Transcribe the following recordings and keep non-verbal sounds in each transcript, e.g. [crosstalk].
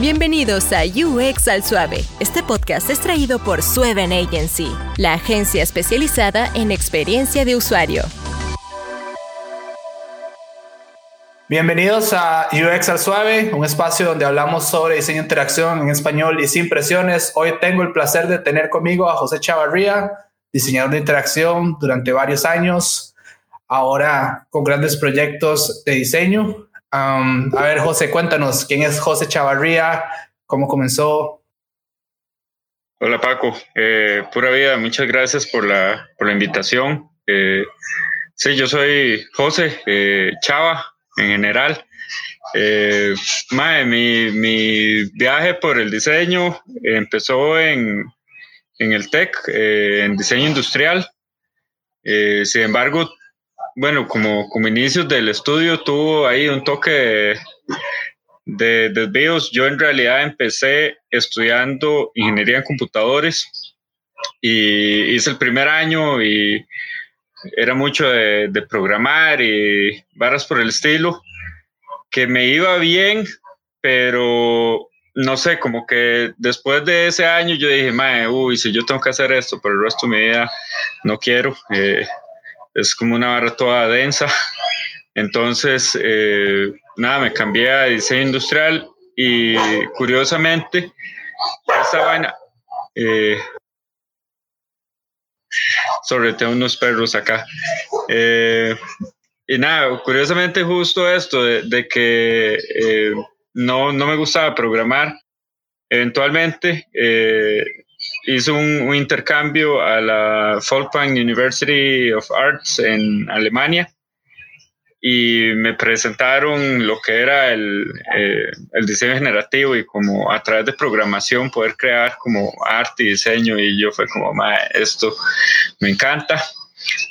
Bienvenidos a UX al Suave. Este podcast es traído por Sueven Agency, la agencia especializada en experiencia de usuario. Bienvenidos a UX al Suave, un espacio donde hablamos sobre diseño de interacción en español y sin presiones. Hoy tengo el placer de tener conmigo a José Chavarría, diseñador de interacción durante varios años, ahora con grandes proyectos de diseño a ver, José, cuéntanos, ¿quién es José Chavarría? ¿Cómo comenzó? Hola Paco, eh, pura vida, muchas gracias por la, por la invitación. Eh, sí, yo soy José eh, Chava en general. Eh, mi, mi, viaje por el diseño empezó en, en el TEC, en diseño industrial. sin embargo, bueno, como, como inicios del estudio tuvo ahí un toque de, desvíos. Yo en realidad empecé estudiando ingeniería en computadores y hice el primer año y era mucho de, programar y varas por el estilo, que me iba bien, pero no sé, como que después de ese año yo dije, mae, uy, si yo tengo que hacer esto por el resto de mi vida, no quiero. Eh, es como una barra toda densa. Entonces, eh, nada, me cambié a diseño industrial y curiosamente, esta vaina, eh, sobre unos perros acá. Eh, y nada, curiosamente justo esto de, que no, no me gustaba programar, eventualmente hizo un, intercambio a la Folkwang University of Arts en Alemania y me presentaron lo que era el, eh, el, diseño generativo y como a través de programación poder crear como arte y diseño y yo fue como, esto me encanta.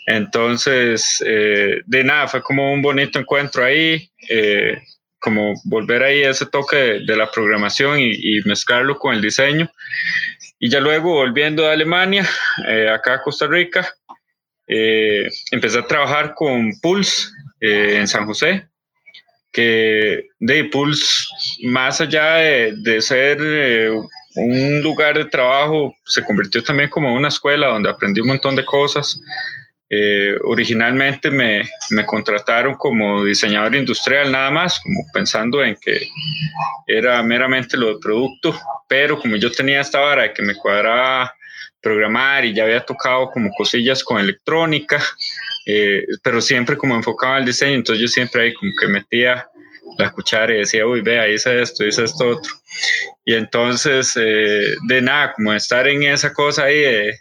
Entonces, eh, de nada, fue como un bonito encuentro ahí, eh, como volver ahí a ese toque de, la programación y, y, mezclarlo con el diseño. Y ya luego volviendo a Alemania, eh, acá a Costa Rica, eh, empecé a trabajar con Pulse eh, en San José, que de Pulse, más allá de, ser un lugar de trabajo, se convirtió también como una escuela donde aprendí un montón de cosas. Eh, originalmente me, me, contrataron como diseñador industrial nada más, como pensando en que era meramente lo de producto, pero como yo tenía esta vara de que me cuadraba programar y ya había tocado como cosillas con electrónica, eh, pero siempre como enfocaba al diseño, entonces yo siempre ahí como que metía la cuchara y decía, uy, vea, hice esto, hice esto otro. Y entonces, eh, de nada, como estar en esa cosa ahí de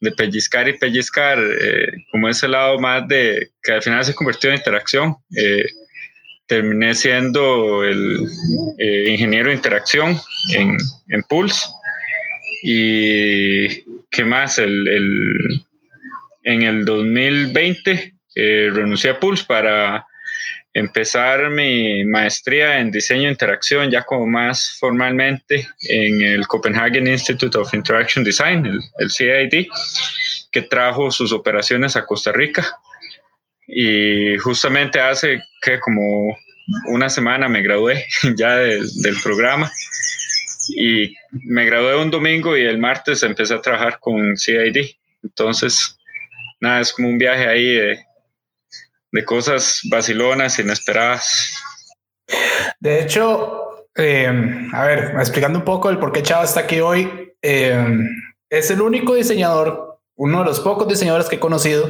de pellizcar y pellizcar, eh, como ese lado más de que al final se convirtió en interacción. Eh, terminé siendo el eh, ingeniero de interacción en, en, Pulse. Y qué más, el, el en el 2020 renuncié a Pulse para empezar mi maestría en diseño de interacción ya como más formalmente en el Copenhagen Institute of Interaction Design, el, CID, que trajo sus operaciones a Costa Rica. Y justamente hace que como una semana me gradué [laughs] ya del programa y me gradué un domingo y el martes empecé a trabajar con CID. Entonces, nada, es como un viaje ahí de, de cosas vacilonas, inesperadas. De hecho, eh, a ver, explicando un poco el por qué Chava está aquí hoy, eh, es el único diseñador, uno de los pocos diseñadores que he conocido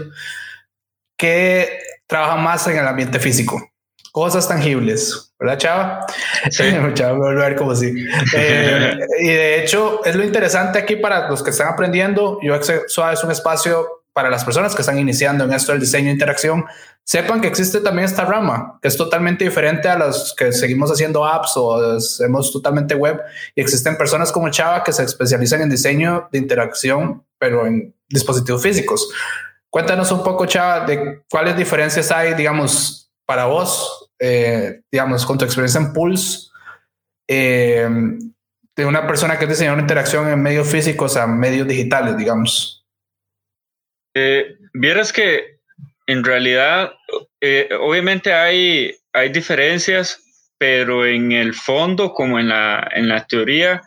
que trabaja más en el ambiente físico, cosas tangibles, ¿verdad, Chava? Sí. [laughs] Chava, voy a ver como si. [laughs] Eh, y de hecho, es lo interesante aquí para los que están aprendiendo. UX Suave es un espacio para las personas que están iniciando en esto del diseño de interacción, sepan que existe también esta rama, que es totalmente diferente a los que seguimos haciendo apps o hacemos totalmente web. Y existen personas como Chava que se especializan en diseño de interacción, pero en dispositivos físicos. Cuéntanos un poco, Chava, de cuáles diferencias hay, digamos, para vos, eh, digamos, con tu experiencia en Pulse, eh, de una persona que es diseñador de interacción en medios físicos a medios digitales, digamos. Eh, vieras que en realidad, eh, obviamente hay, hay diferencias, pero en el fondo, como en la, en la teoría,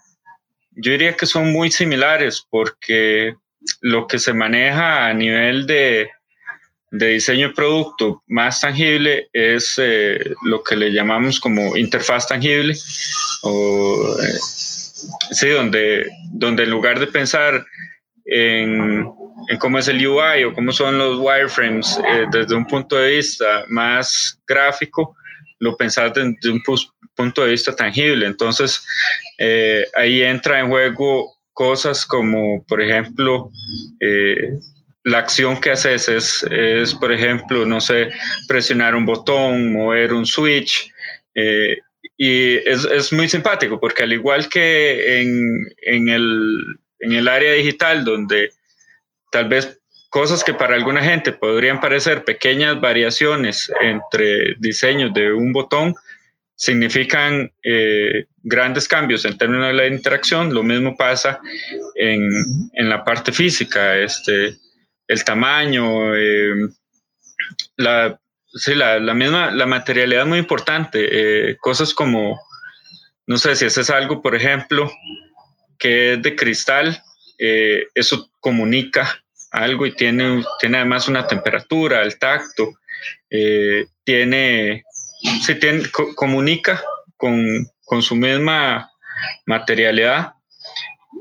yo diría que son muy similares porque lo que se maneja a nivel de, de diseño de producto más tangible es eh, lo que le llamamos como interfaz tangible, o, eh, sí, donde, donde en lugar de pensar en, en, cómo es el UI o cómo son los wireframes eh, desde un punto de vista más gráfico, lo pensar desde un punto de vista tangible. Entonces, ahí entra en juego cosas como, por ejemplo, eh, la acción que haces es, es, por ejemplo, no sé, presionar un botón, mover un switch. Eh, y es, es, muy simpático porque al igual que en, en, el, en el área digital, donde tal vez cosas que para alguna gente podrían parecer pequeñas variaciones entre diseños de un botón, significan eh, grandes cambios en términos de la interacción. Lo mismo pasa en, en la parte física, este, el tamaño, eh, la, sí, la, la, misma, la materialidad es muy importante. Eh, cosas como, no sé si ese es algo, por ejemplo, que es de cristal, eso comunica algo y tiene, tiene además una temperatura, el tacto, tiene se tiene, comunica con, con, su misma materialidad,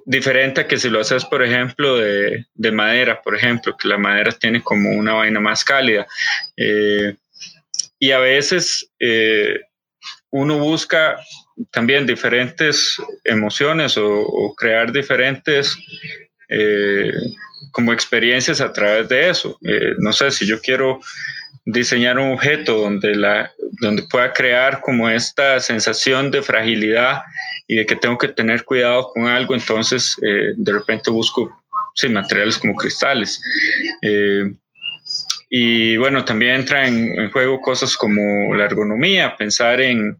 diferente a que si lo haces, por ejemplo, de, de, madera, por ejemplo, que la madera tiene como una vaina más cálida. Eh, y a veces eh, uno busca también diferentes emociones o, crear diferentes eh, como experiencias a través de eso. no sé si yo quiero diseñar un objeto donde, la, donde pueda crear como esta sensación de fragilidad y de que tengo que tener cuidado con algo, entonces eh, de repente busco sí, materiales como cristales. Eh, y bueno, también entra en, juego cosas como la ergonomía, pensar en,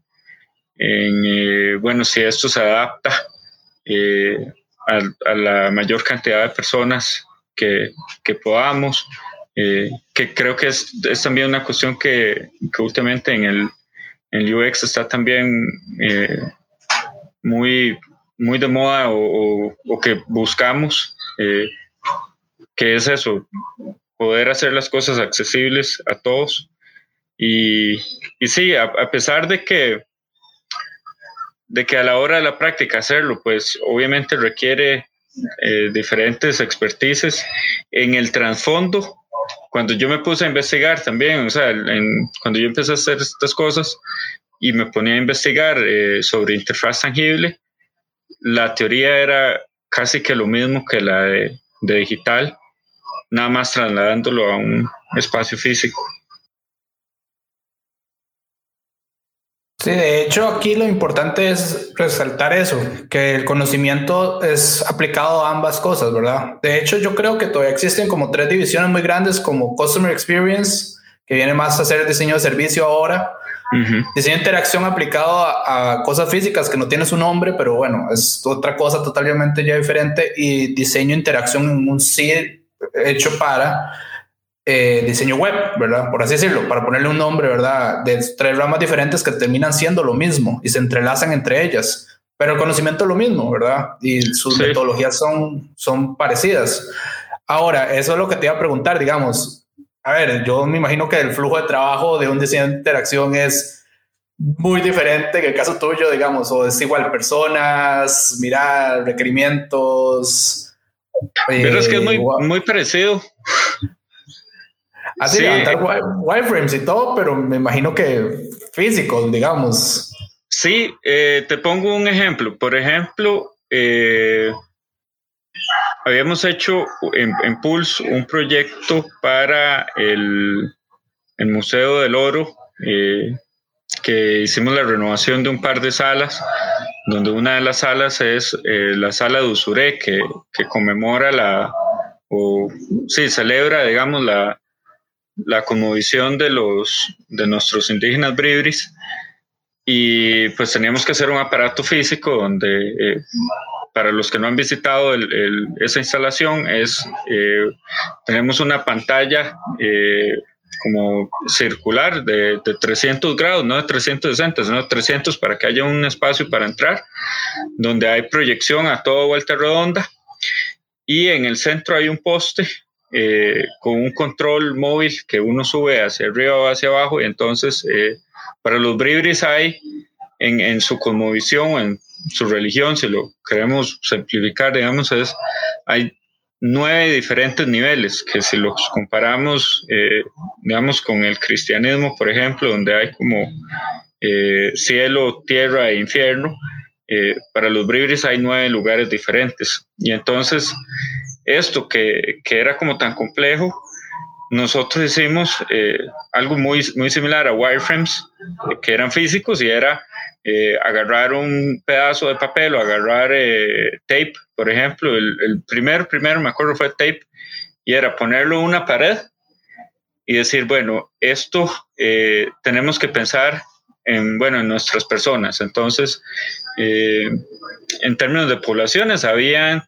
en eh, bueno, si esto se adapta a, a, la mayor cantidad de personas que, que podamos. Eh, que creo que es, es, también una cuestión que, que últimamente en el, en UX está también eh, muy, muy de moda o, o, que buscamos, eh, que es eso, poder hacer las cosas accesibles a todos. Y, y sí, a, a, pesar de que, de que a la hora de la práctica hacerlo, pues obviamente requiere diferentes expertices en el trasfondo cuando yo me puse a investigar también, o sea, cuando yo empecé a hacer estas cosas y me ponía a investigar eh, sobre interfaz tangible, la teoría era casi que lo mismo que la de, de digital, nada más trasladándolo a un espacio físico. Sí, de hecho aquí lo importante es resaltar eso, que el conocimiento es aplicado a ambas cosas, ¿verdad? De hecho yo creo que todavía existen como tres divisiones muy grandes como Customer Experience, que viene más a hacer diseño de servicio ahora, diseño de interacción aplicado a, cosas físicas que no tiene su nombre, pero bueno, es otra cosa totalmente ya diferente, y diseño de interacción en un sí hecho para eh, diseño web, ¿verdad? Por así decirlo, para ponerle un nombre, ¿verdad? De tres ramas diferentes que terminan siendo lo mismo y se entrelazan entre ellas, pero el conocimiento es lo mismo, ¿verdad? Y sus metodologías son, son parecidas. Ahora, eso es lo que te iba a preguntar, digamos. A ver, yo me imagino que el flujo de trabajo de un diseño de interacción es muy diferente que el caso tuyo, digamos, o es igual personas, mirar, requerimientos. Pero es que es muy, eh, muy parecido. Así levantar wireframes y todo, pero me imagino que físicos, digamos. Sí, eh, te pongo un ejemplo. Por ejemplo, eh, habíamos hecho en, en, Pulse un proyecto para el, el Museo del Oro, eh, que hicimos la renovación de un par de salas, donde una de las salas es eh, la sala de Usuré, que, que conmemora la, o sí, celebra, digamos, la, la conmovisión de, los, de nuestros indígenas bribris y pues teníamos que hacer un aparato físico donde eh, para los que no han visitado esa instalación es eh, tenemos una pantalla eh, como circular de, de, 300 grados, no de 360, sino de 300 para que haya un espacio para entrar, donde hay proyección a toda vuelta redonda. Y en el centro hay un poste eh, con un control móvil que uno sube hacia arriba o hacia abajo. Y entonces, eh, para los bribris hay en, en su cosmovisión, en su religión, si lo queremos simplificar, digamos, es, hay nueve diferentes niveles, que si los comparamos, eh, digamos, con el cristianismo, por ejemplo, donde hay como eh, cielo, tierra e infierno, eh, para los bribris hay nueve lugares diferentes. Y entonces, esto que, que era como tan complejo, nosotros hicimos algo muy, muy similar a wireframes, que eran físicos y era eh, agarrar un pedazo de papel o agarrar eh, tape, por ejemplo, el, el, primer, primero me acuerdo fue tape, y era ponerlo en una pared y decir, bueno, esto eh, tenemos que pensar en, bueno, en nuestras personas. Entonces, en términos de poblaciones, habían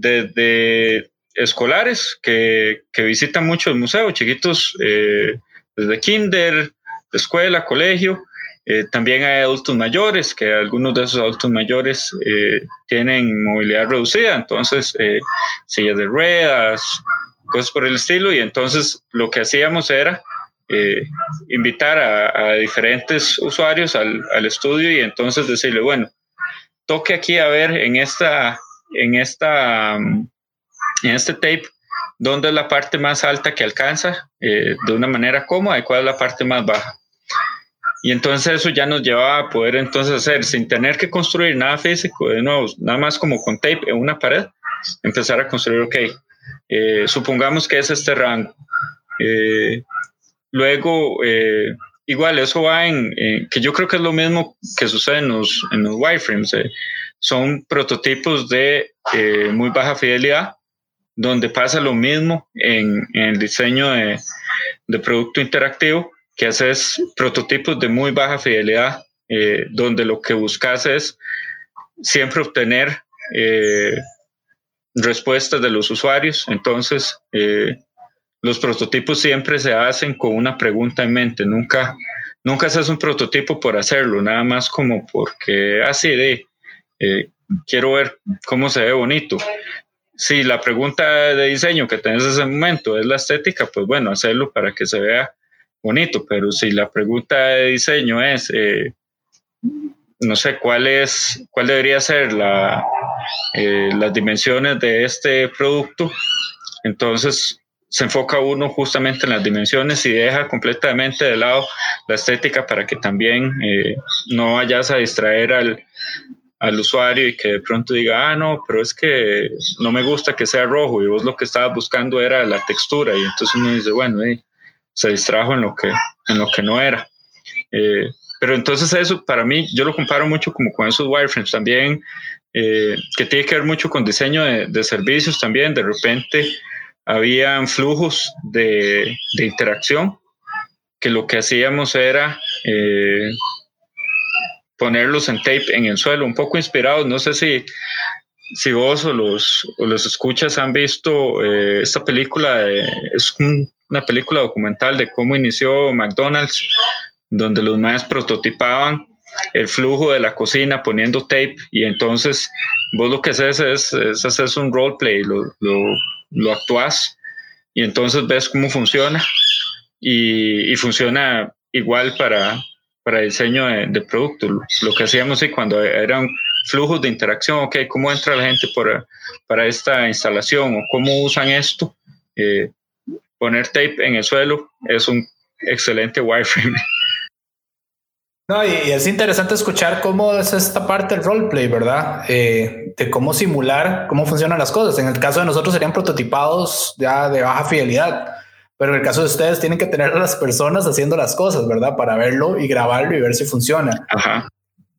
desde escolares que, que visitan mucho el museo, chiquitos desde kinder, escuela, colegio, eh, también hay adultos mayores, que algunos de esos adultos mayores eh, tienen movilidad reducida, entonces eh, sillas de ruedas, cosas por el estilo, y entonces lo que hacíamos era invitar a, diferentes usuarios al, al, estudio y entonces decirle, bueno, toque aquí a ver en esta, en esta, en este tape, dónde es la parte más alta que alcanza de una manera cómoda y cuál es la parte más baja. Y entonces eso ya nos llevaba a poder entonces hacer, sin tener que construir nada físico, de nuevo, nada más como con tape en una pared, empezar a construir, ok, eh, supongamos que es este rango. Eh, luego, eh, igual, eso va en, que yo creo que es lo mismo que sucede en los, en los wireframes. Son prototipos de muy baja fidelidad, donde pasa lo mismo en, el diseño de, de producto interactivo que haces prototipos de muy baja fidelidad, eh, donde lo que buscas es siempre obtener eh, respuestas de los usuarios. Entonces, eh, los prototipos siempre se hacen con una pregunta en mente. Nunca, nunca haces un prototipo por hacerlo, nada más como porque así ah, de quiero ver cómo se ve bonito. Si la pregunta de diseño que tenés en ese momento es la estética, pues bueno, hacerlo para que se vea bonito, pero si la pregunta de diseño es, eh, no sé, cuál es, cuál debería ser la, eh, las dimensiones de este producto, entonces se enfoca uno justamente en las dimensiones y deja completamente de lado la estética para que también eh, no vayas a distraer al, al usuario y que de pronto diga, ah, no, pero es que no me gusta que sea rojo y vos lo que estabas buscando era la textura y entonces uno dice, bueno, se distrajo en lo que, en lo que no era. Eh, pero entonces eso para mí, yo lo comparo mucho como con esos wireframes también, eh, que tiene que ver mucho con diseño de, servicios también. De repente habían flujos de, de interacción que lo que hacíamos era eh, ponerlos en tape en el suelo, un poco inspirados. No sé si, si vos o los, o los escuchas han visto esta película, es un una película documental de cómo inició McDonald's, donde los más prototipaban el flujo de la cocina poniendo tape y entonces vos lo que haces es, es un roleplay, lo, lo, lo actuás y entonces ves cómo funciona y funciona igual para, para diseño de, de producto. Lo que hacíamos y cuando eran flujos de interacción, ok, ¿cómo entra la gente por, para esta instalación o cómo usan esto? Eh, poner tape en el suelo es un excelente wireframe. No, y, es interesante escuchar cómo es esta parte del roleplay, ¿verdad? Eh, de cómo simular cómo funcionan las cosas. En el caso de nosotros serían prototipados ya de baja fidelidad, pero en el caso de ustedes tienen que tener a las personas haciendo las cosas, ¿verdad? Para verlo y grabarlo y ver si funciona. Ajá.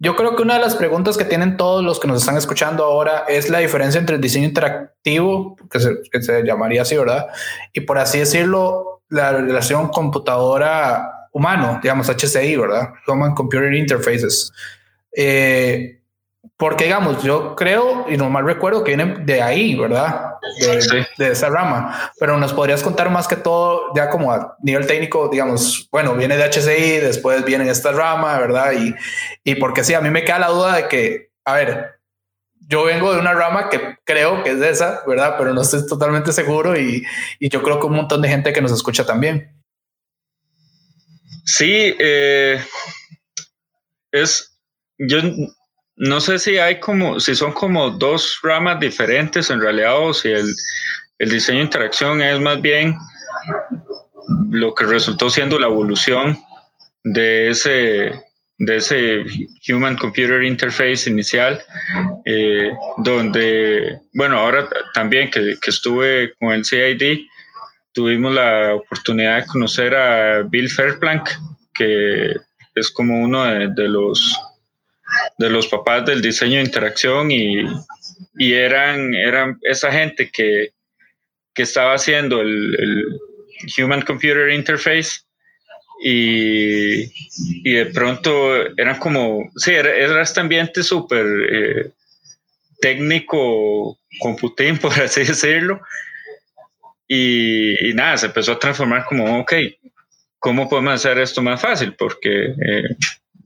Yo creo que una de las preguntas que tienen todos los que nos están escuchando ahora es la diferencia entre el diseño interactivo, que se, llamaría así, ¿verdad? Y por así decirlo, la relación computadora humano, digamos HCI, ¿verdad? Human Computer Interfaces. Eh, Porque, digamos, yo creo y no mal recuerdo que viene de ahí, ¿verdad? De, de, esa rama. Pero nos podrías contar más que todo, ya como a nivel técnico, digamos, bueno, viene de HCI, después viene esta rama, ¿verdad? Y, y porque sí, a mí me queda la duda de que, a ver, yo vengo de una rama que creo que es de esa, ¿verdad? Pero no estoy totalmente seguro y, y yo creo que un montón de gente que nos escucha también. Sí, eh, es, yo no sé si hay como, si son como dos ramas diferentes en realidad o si el, diseño de interacción es más bien lo que resultó siendo la evolución de ese, de ese Human Computer Interface inicial, eh, donde, bueno, ahora también que, estuve con el CID, tuvimos la oportunidad de conocer a Bill Fairplank, que es como uno de los de los papás del diseño de interacción y, eran, eran esa gente que, estaba haciendo el, Human Computer Interface y, de pronto eran como, sí, era, este ambiente súper eh, técnico, computín, [laughs] por así decirlo. Y, nada, se empezó a transformar como, ok, ¿cómo podemos hacer esto más fácil? Porque eh,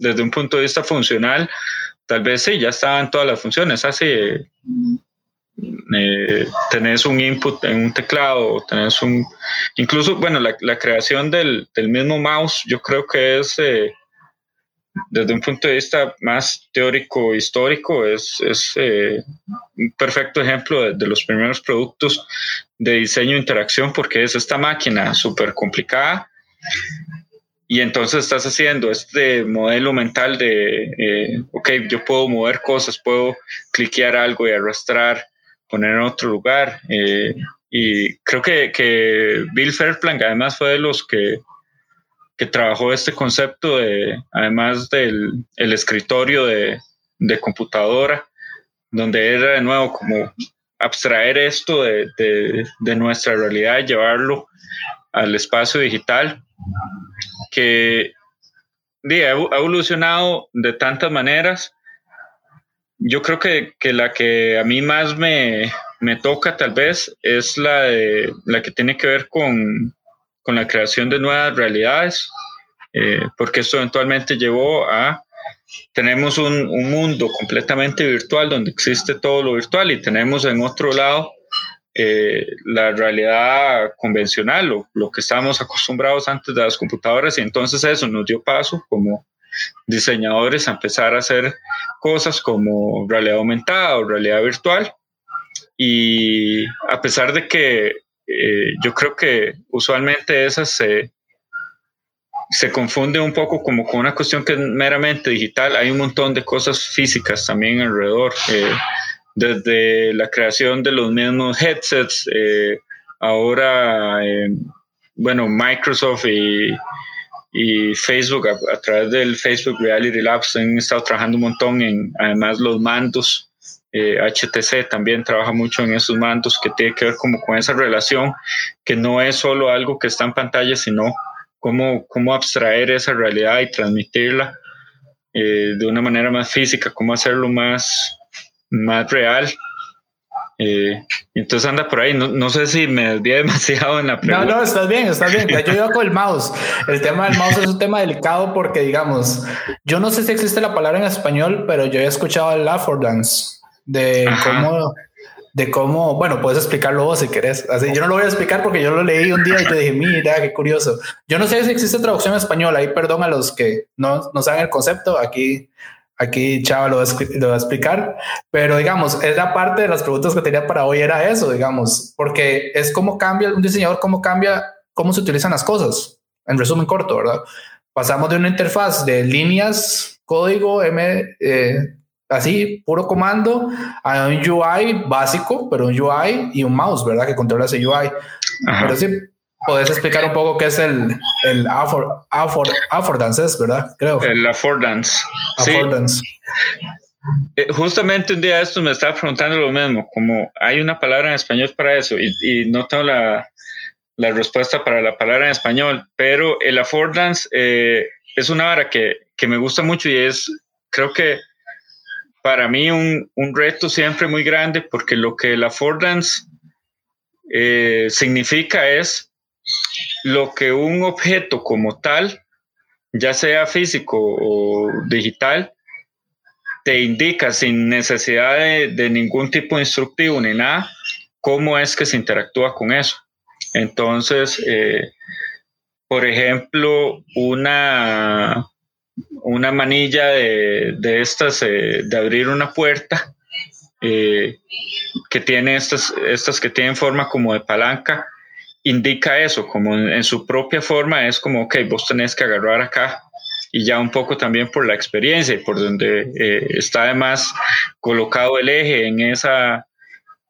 desde un punto de vista funcional, tal vez sí, ya estaban todas las funciones, así. Eh, tenés un input en un teclado, tenés un, incluso, bueno, la, creación del, mismo mouse, yo creo que es, eh, desde un punto de vista más teórico, histórico, es, eh, un perfecto ejemplo de, de, los primeros productos de diseño e interacción, porque es esta máquina súper complicada y entonces estás haciendo este modelo mental de, eh, ok, yo puedo mover cosas, puedo cliquear algo y arrastrar, poner en otro lugar. Eh, y creo que, que, Bill Fairplank además fue de los que, que trabajó este concepto de, además del el escritorio de, de, computadora, donde era de nuevo como abstraer esto de, de, de nuestra realidad y llevarlo al espacio digital que ha evolucionado de tantas maneras. Yo creo que, la que a mí más me, toca tal vez es la, de, la que tiene que ver con, la creación de nuevas realidades, eh, porque esto eventualmente llevó a, tenemos un, un, mundo completamente virtual donde existe todo lo virtual y tenemos en otro lado eh, la realidad convencional o lo que estábamos acostumbrados antes de las computadoras y entonces eso nos dio paso como diseñadores a empezar a hacer cosas como realidad aumentada o realidad virtual y a pesar de que eh, yo creo que usualmente esas se, se confunde un poco como con una cuestión que es meramente digital, hay un montón de cosas físicas también alrededor. Eh, desde la creación de los mismos headsets, eh, ahora, eh, bueno, Microsoft y, Facebook a, través del Facebook Reality Labs han estado trabajando un montón en, además, los mandos. HTC eh, también trabaja mucho en esos mandos que tiene que ver como con esa relación, que no es solo algo que está en pantalla, sino cómo, cómo abstraer esa realidad y transmitirla de una manera más física, cómo hacerlo más, más real. Eh, entonces anda por ahí. No, sé si me desvié [laughs] demasiado en la pregunta. No, no, estás bien, estás bien. Yo iba con el mouse. El tema del mouse es un tema delicado porque, digamos, yo no sé si existe la palabra en español, pero yo he escuchado el affordance de cómo, de cómo, bueno, puedes explicarlo vos si querés. Así, yo no lo voy a explicar porque yo lo leí un día y te dije, mira, qué curioso. Yo no sé si existe traducción en español. Ahí perdón a los que no, no saben el concepto. Aquí Aquí Chava lo va, a, explicar, pero digamos, es la parte de las preguntas que tenía para hoy era eso, digamos, porque es cómo cambia un diseñador, cómo cambia, cómo se utilizan las cosas, en resumen corto, ¿verdad? Pasamos de una interfaz de líneas, código, M, eh, así, puro comando, a un UI básico, pero un UI y un mouse, ¿verdad? Que controla ese UI. Pero sí, ¿Puedes explicar un poco qué es el, el affordance, ¿verdad? Creo. El affordance. Affordance. Eh, justamente un día de estos me estaba preguntando lo mismo, como hay una palabra en español para eso y, no tengo la, respuesta para la palabra en español, pero el affordance eh, es una vara que, que me gusta mucho y es, creo que para mí un, un, reto siempre muy grande porque lo que la affordance eh, significa es lo que un objeto como tal, ya sea físico o digital, te indica sin necesidad de, ningún tipo de instructivo ni nada, cómo es que se interactúa con eso. Entonces, eh, por ejemplo, una, una manilla de, estas, eh, de abrir una puerta, eh, que tiene estas, estas que tienen forma como de palanca, indica eso, como en, su propia forma es como, ok, vos tenés que agarrar acá y ya un poco también por la experiencia y por donde eh, está además colocado el eje en esa,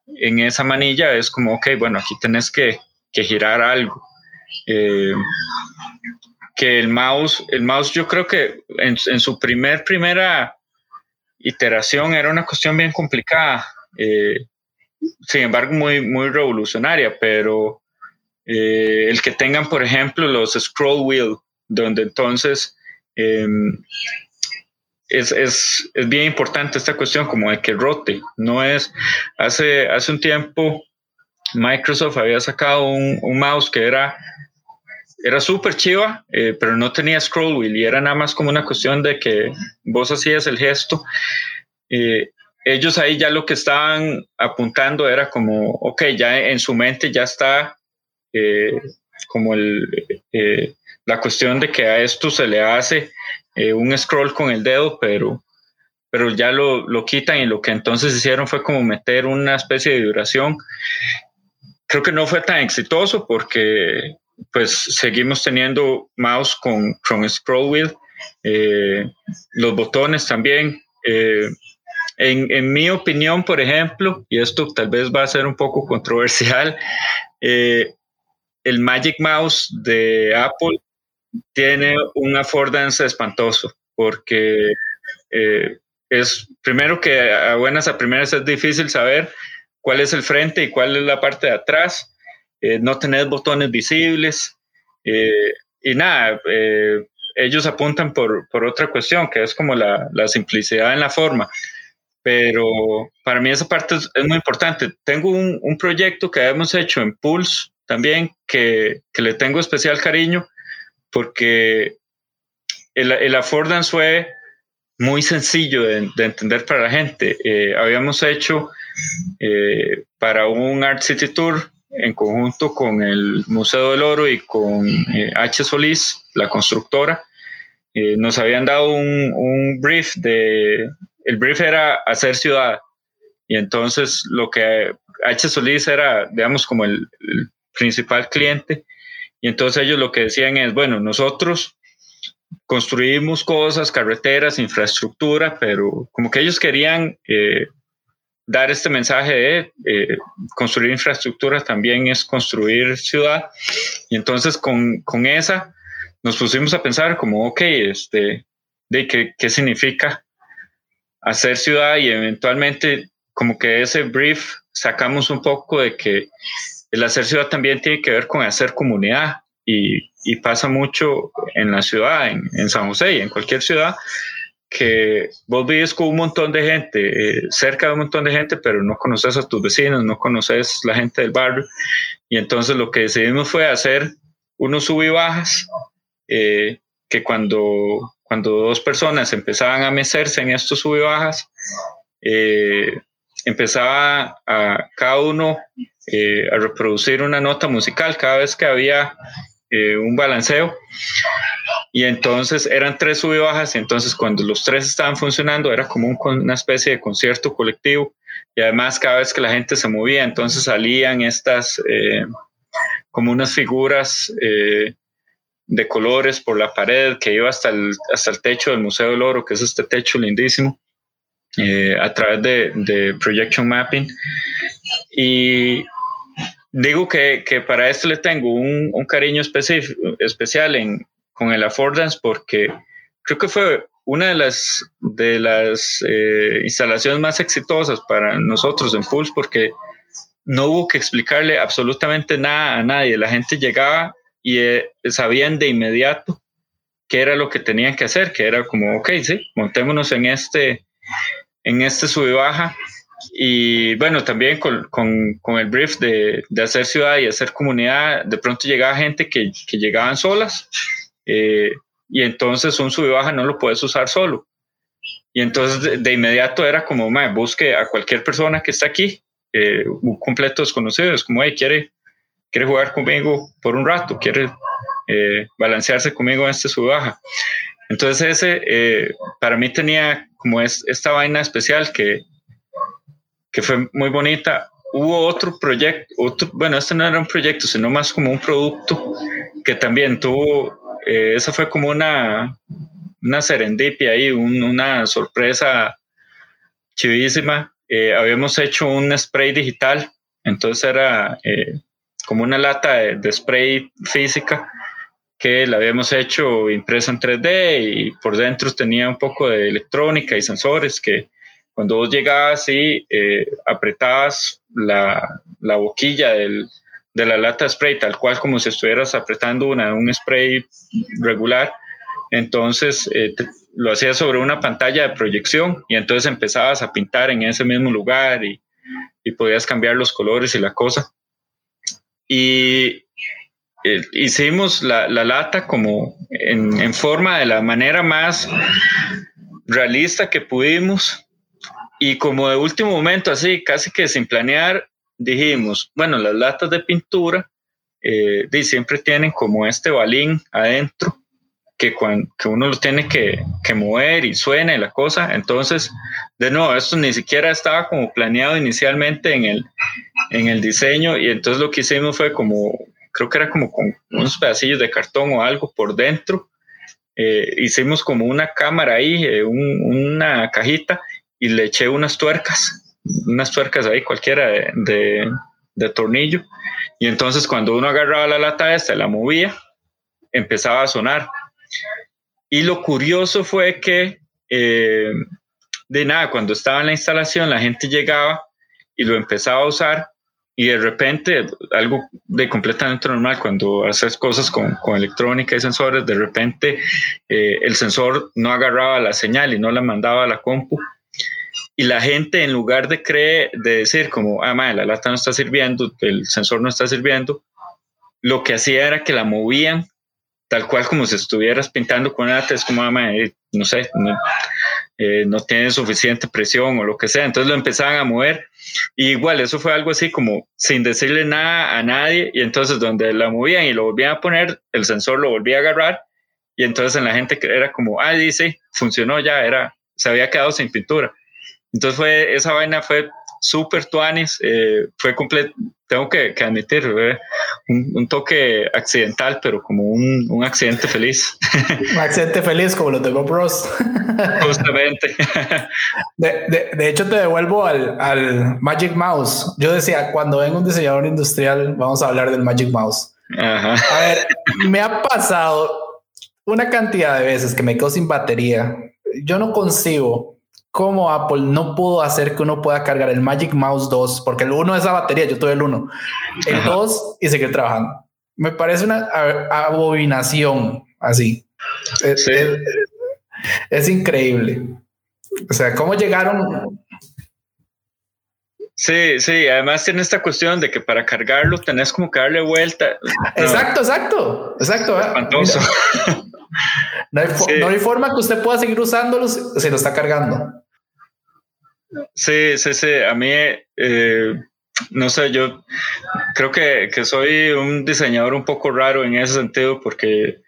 en esa manilla, es como, ok, bueno, aquí tenés que, que girar algo. Eh, que el mouse, el mouse yo creo que en, en, su primer, primera iteración era una cuestión bien complicada, eh, sin embargo muy, muy revolucionaria, pero eh, el que tengan, por ejemplo, los scroll wheel, donde entonces em, es, es, es, bien importante esta cuestión como de que rote. No es, hace, hace un tiempo Microsoft había sacado un, mouse que era, era súper chiva, eh, pero no tenía scroll wheel y era nada más como una cuestión de que vos hacías el gesto. Eh, ellos ahí ya lo que estaban apuntando era como, ok, ya en su mente ya está eh, como el, eh, la cuestión de que a esto se le hace eh, un scroll con el dedo, pero, pero ya lo, lo, quitan y lo que entonces hicieron fue como meter una especie de vibración. Creo que no fue tan exitoso porque pues seguimos teniendo mouse con, con scroll wheel, los botones también. En, en, mi opinión, por ejemplo, y esto tal vez va a ser un poco controversial, eh, el Magic Mouse de Apple tiene un affordance espantoso porque eh, es primero que a buenas a primeras es difícil saber cuál es el frente y cuál es la parte de atrás, eh, no tener botones visibles eh, y nada, ellos apuntan por, por, otra cuestión que es como la, la, simplicidad en la forma. Pero para mí esa parte es, es muy importante. Tengo un, un proyecto que hemos hecho en Pulse también que, que le tengo especial cariño porque el, el affordance fue muy sencillo de, de entender para la gente. Eh, habíamos hecho eh, para un Art City Tour en conjunto con el Museo del Oro y con eh, H. Solís, la constructora. Eh, nos habían dado un, un, brief de, el brief era hacer ciudad. Y entonces lo que H. Solís era, digamos, como el, el principal cliente. Y entonces ellos lo que decían es, bueno, nosotros construimos cosas, carreteras, infraestructura, pero como que ellos querían eh, dar este mensaje de eh, construir infraestructura también es construir ciudad. Y entonces con, con esa nos pusimos a pensar como, ok, este, de qué, qué significa hacer ciudad y eventualmente como que ese brief sacamos un poco de que el hacer ciudad también tiene que ver con hacer comunidad y, y pasa mucho en la ciudad, en, en, San José y en cualquier ciudad, que vos vives con un montón de gente, eh, cerca de un montón de gente, pero no conoces a tus vecinos, no conoces la gente del barrio. Y entonces lo que decidimos fue hacer unos sub y bajas, eh, que cuando, cuando dos personas empezaban a mecerse en estos sub y bajas, eh, empezaba a cada uno eh, a reproducir una nota musical cada vez que había eh, un balanceo. Y entonces eran tres sub y bajas, y entonces cuando los tres estaban funcionando era como un, una especie de concierto colectivo. Y además cada vez que la gente se movía, entonces salían estas eh, como unas figuras eh, de colores por la pared que iba hasta el, hasta el techo del Museo del Oro, que es este techo lindísimo. Eh, a través de, de, projection mapping. Y digo que, que, para esto le tengo un, un cariño especial en, con el affordance porque creo que fue una de las, de las eh, instalaciones más exitosas para nosotros en Pulse porque no hubo que explicarle absolutamente nada a nadie. La gente llegaba y eh, sabían de inmediato qué era lo que tenían que hacer, que era como, ok, sí, montémonos en este, en este sub y baja. Y bueno, también con, con, el brief de, de, hacer ciudad y hacer comunidad, de pronto llegaba gente que, que llegaban solas eh, y entonces un sub baja no lo puedes usar solo. Y entonces de, inmediato era como, busque a cualquier persona que está aquí, eh, un completo desconocido, es como, hey, quiere, quiere jugar conmigo por un rato, quiere eh, balancearse conmigo en este sub baja. Entonces ese eh, para mí tenía como es, esta vaina especial que, que fue muy bonita. Hubo otro proyecto, otro, bueno, este no era un proyecto, sino más como un producto que también tuvo, eh, esa fue como una, una serendipia ahí, una sorpresa chivísima. Eh, habíamos hecho un spray digital, entonces era eh, como una lata de, spray física que la habíamos hecho impresa en 3D y por dentro tenía un poco de electrónica y sensores que cuando vos llegabas y eh, apretabas la, la boquilla del, de la lata spray, tal cual como si estuvieras apretando una, un spray regular, entonces eh, lo hacías sobre una pantalla de proyección y entonces empezabas a pintar en ese mismo lugar y, y podías cambiar los colores y la cosa. Y eh, hicimos la, la, lata como en, en, forma de la manera más realista que pudimos y como de último momento, así casi que sin planear, dijimos, bueno, las latas de pintura eh, siempre tienen como este balín adentro que, cuando, que uno lo tiene que, que, mover y suena y la cosa. Entonces, de nuevo, esto ni siquiera estaba como planeado inicialmente en el, en el diseño y entonces lo que hicimos fue como, creo que era como con unos pedacillos de cartón o algo por dentro. Eh, hicimos como una cámara ahí, eh, una cajita y le eché unas tuercas, unas tuercas ahí cualquiera de, tornillo. Y entonces cuando uno agarraba la lata esta, la movía, empezaba a sonar. Y lo curioso fue que, eh, de nada, cuando estaba en la instalación, la gente llegaba y lo empezaba a usar y de repente, algo de completamente normal, cuando haces cosas con, con electrónica y sensores, de repente eh, el sensor no agarraba la señal y no la mandaba a la compu. Y la gente, en lugar de creer, de decir como, ah, madre, la lata no está sirviendo, el sensor no está sirviendo, lo que hacía era que la movían tal cual como si estuvieras pintando con lata, es como, ah, no sé, no, eh, no, tiene suficiente presión o lo que sea. Entonces lo empezaban a mover. Y igual, eso fue algo así como sin decirle nada a nadie. Y entonces donde la movían y lo volvían a poner, el sensor lo volvía a agarrar. Y entonces en la gente era como, ah, dice, funcionó ya, era, se había quedado sin pintura. Entonces fue, esa vaina fue súper tuanis, eh, fue completo, tengo que, que admitir, un, un, toque accidental, pero como un, un accidente feliz. [laughs] Un accidente feliz como los de Bob Ross. [laughs] Justamente. De, de, de, hecho, te devuelvo al, al, Magic Mouse. Yo decía, cuando venga un diseñador industrial, vamos a hablar del Magic Mouse. Ajá. A ver, me ha pasado una cantidad de veces que me quedo sin batería. Yo no consigo cómo Apple no pudo hacer que uno pueda cargar el Magic Mouse 2, porque el 1 es la batería, yo tuve el 1, el 2 y seguir trabajando. Me parece una abominación así. Es, es, es, increíble. O sea, ¿cómo llegaron? Sí, sí, además tiene esta cuestión de que para cargarlo tenés como que darle vuelta. Exacto, exacto, exacto. Espantoso. No hay, sí. no hay, forma que usted pueda seguir usándolo si lo está cargando. Sí, sí, sí. A mí, eh, no sé, yo creo que, que, soy un diseñador un poco raro en ese sentido porque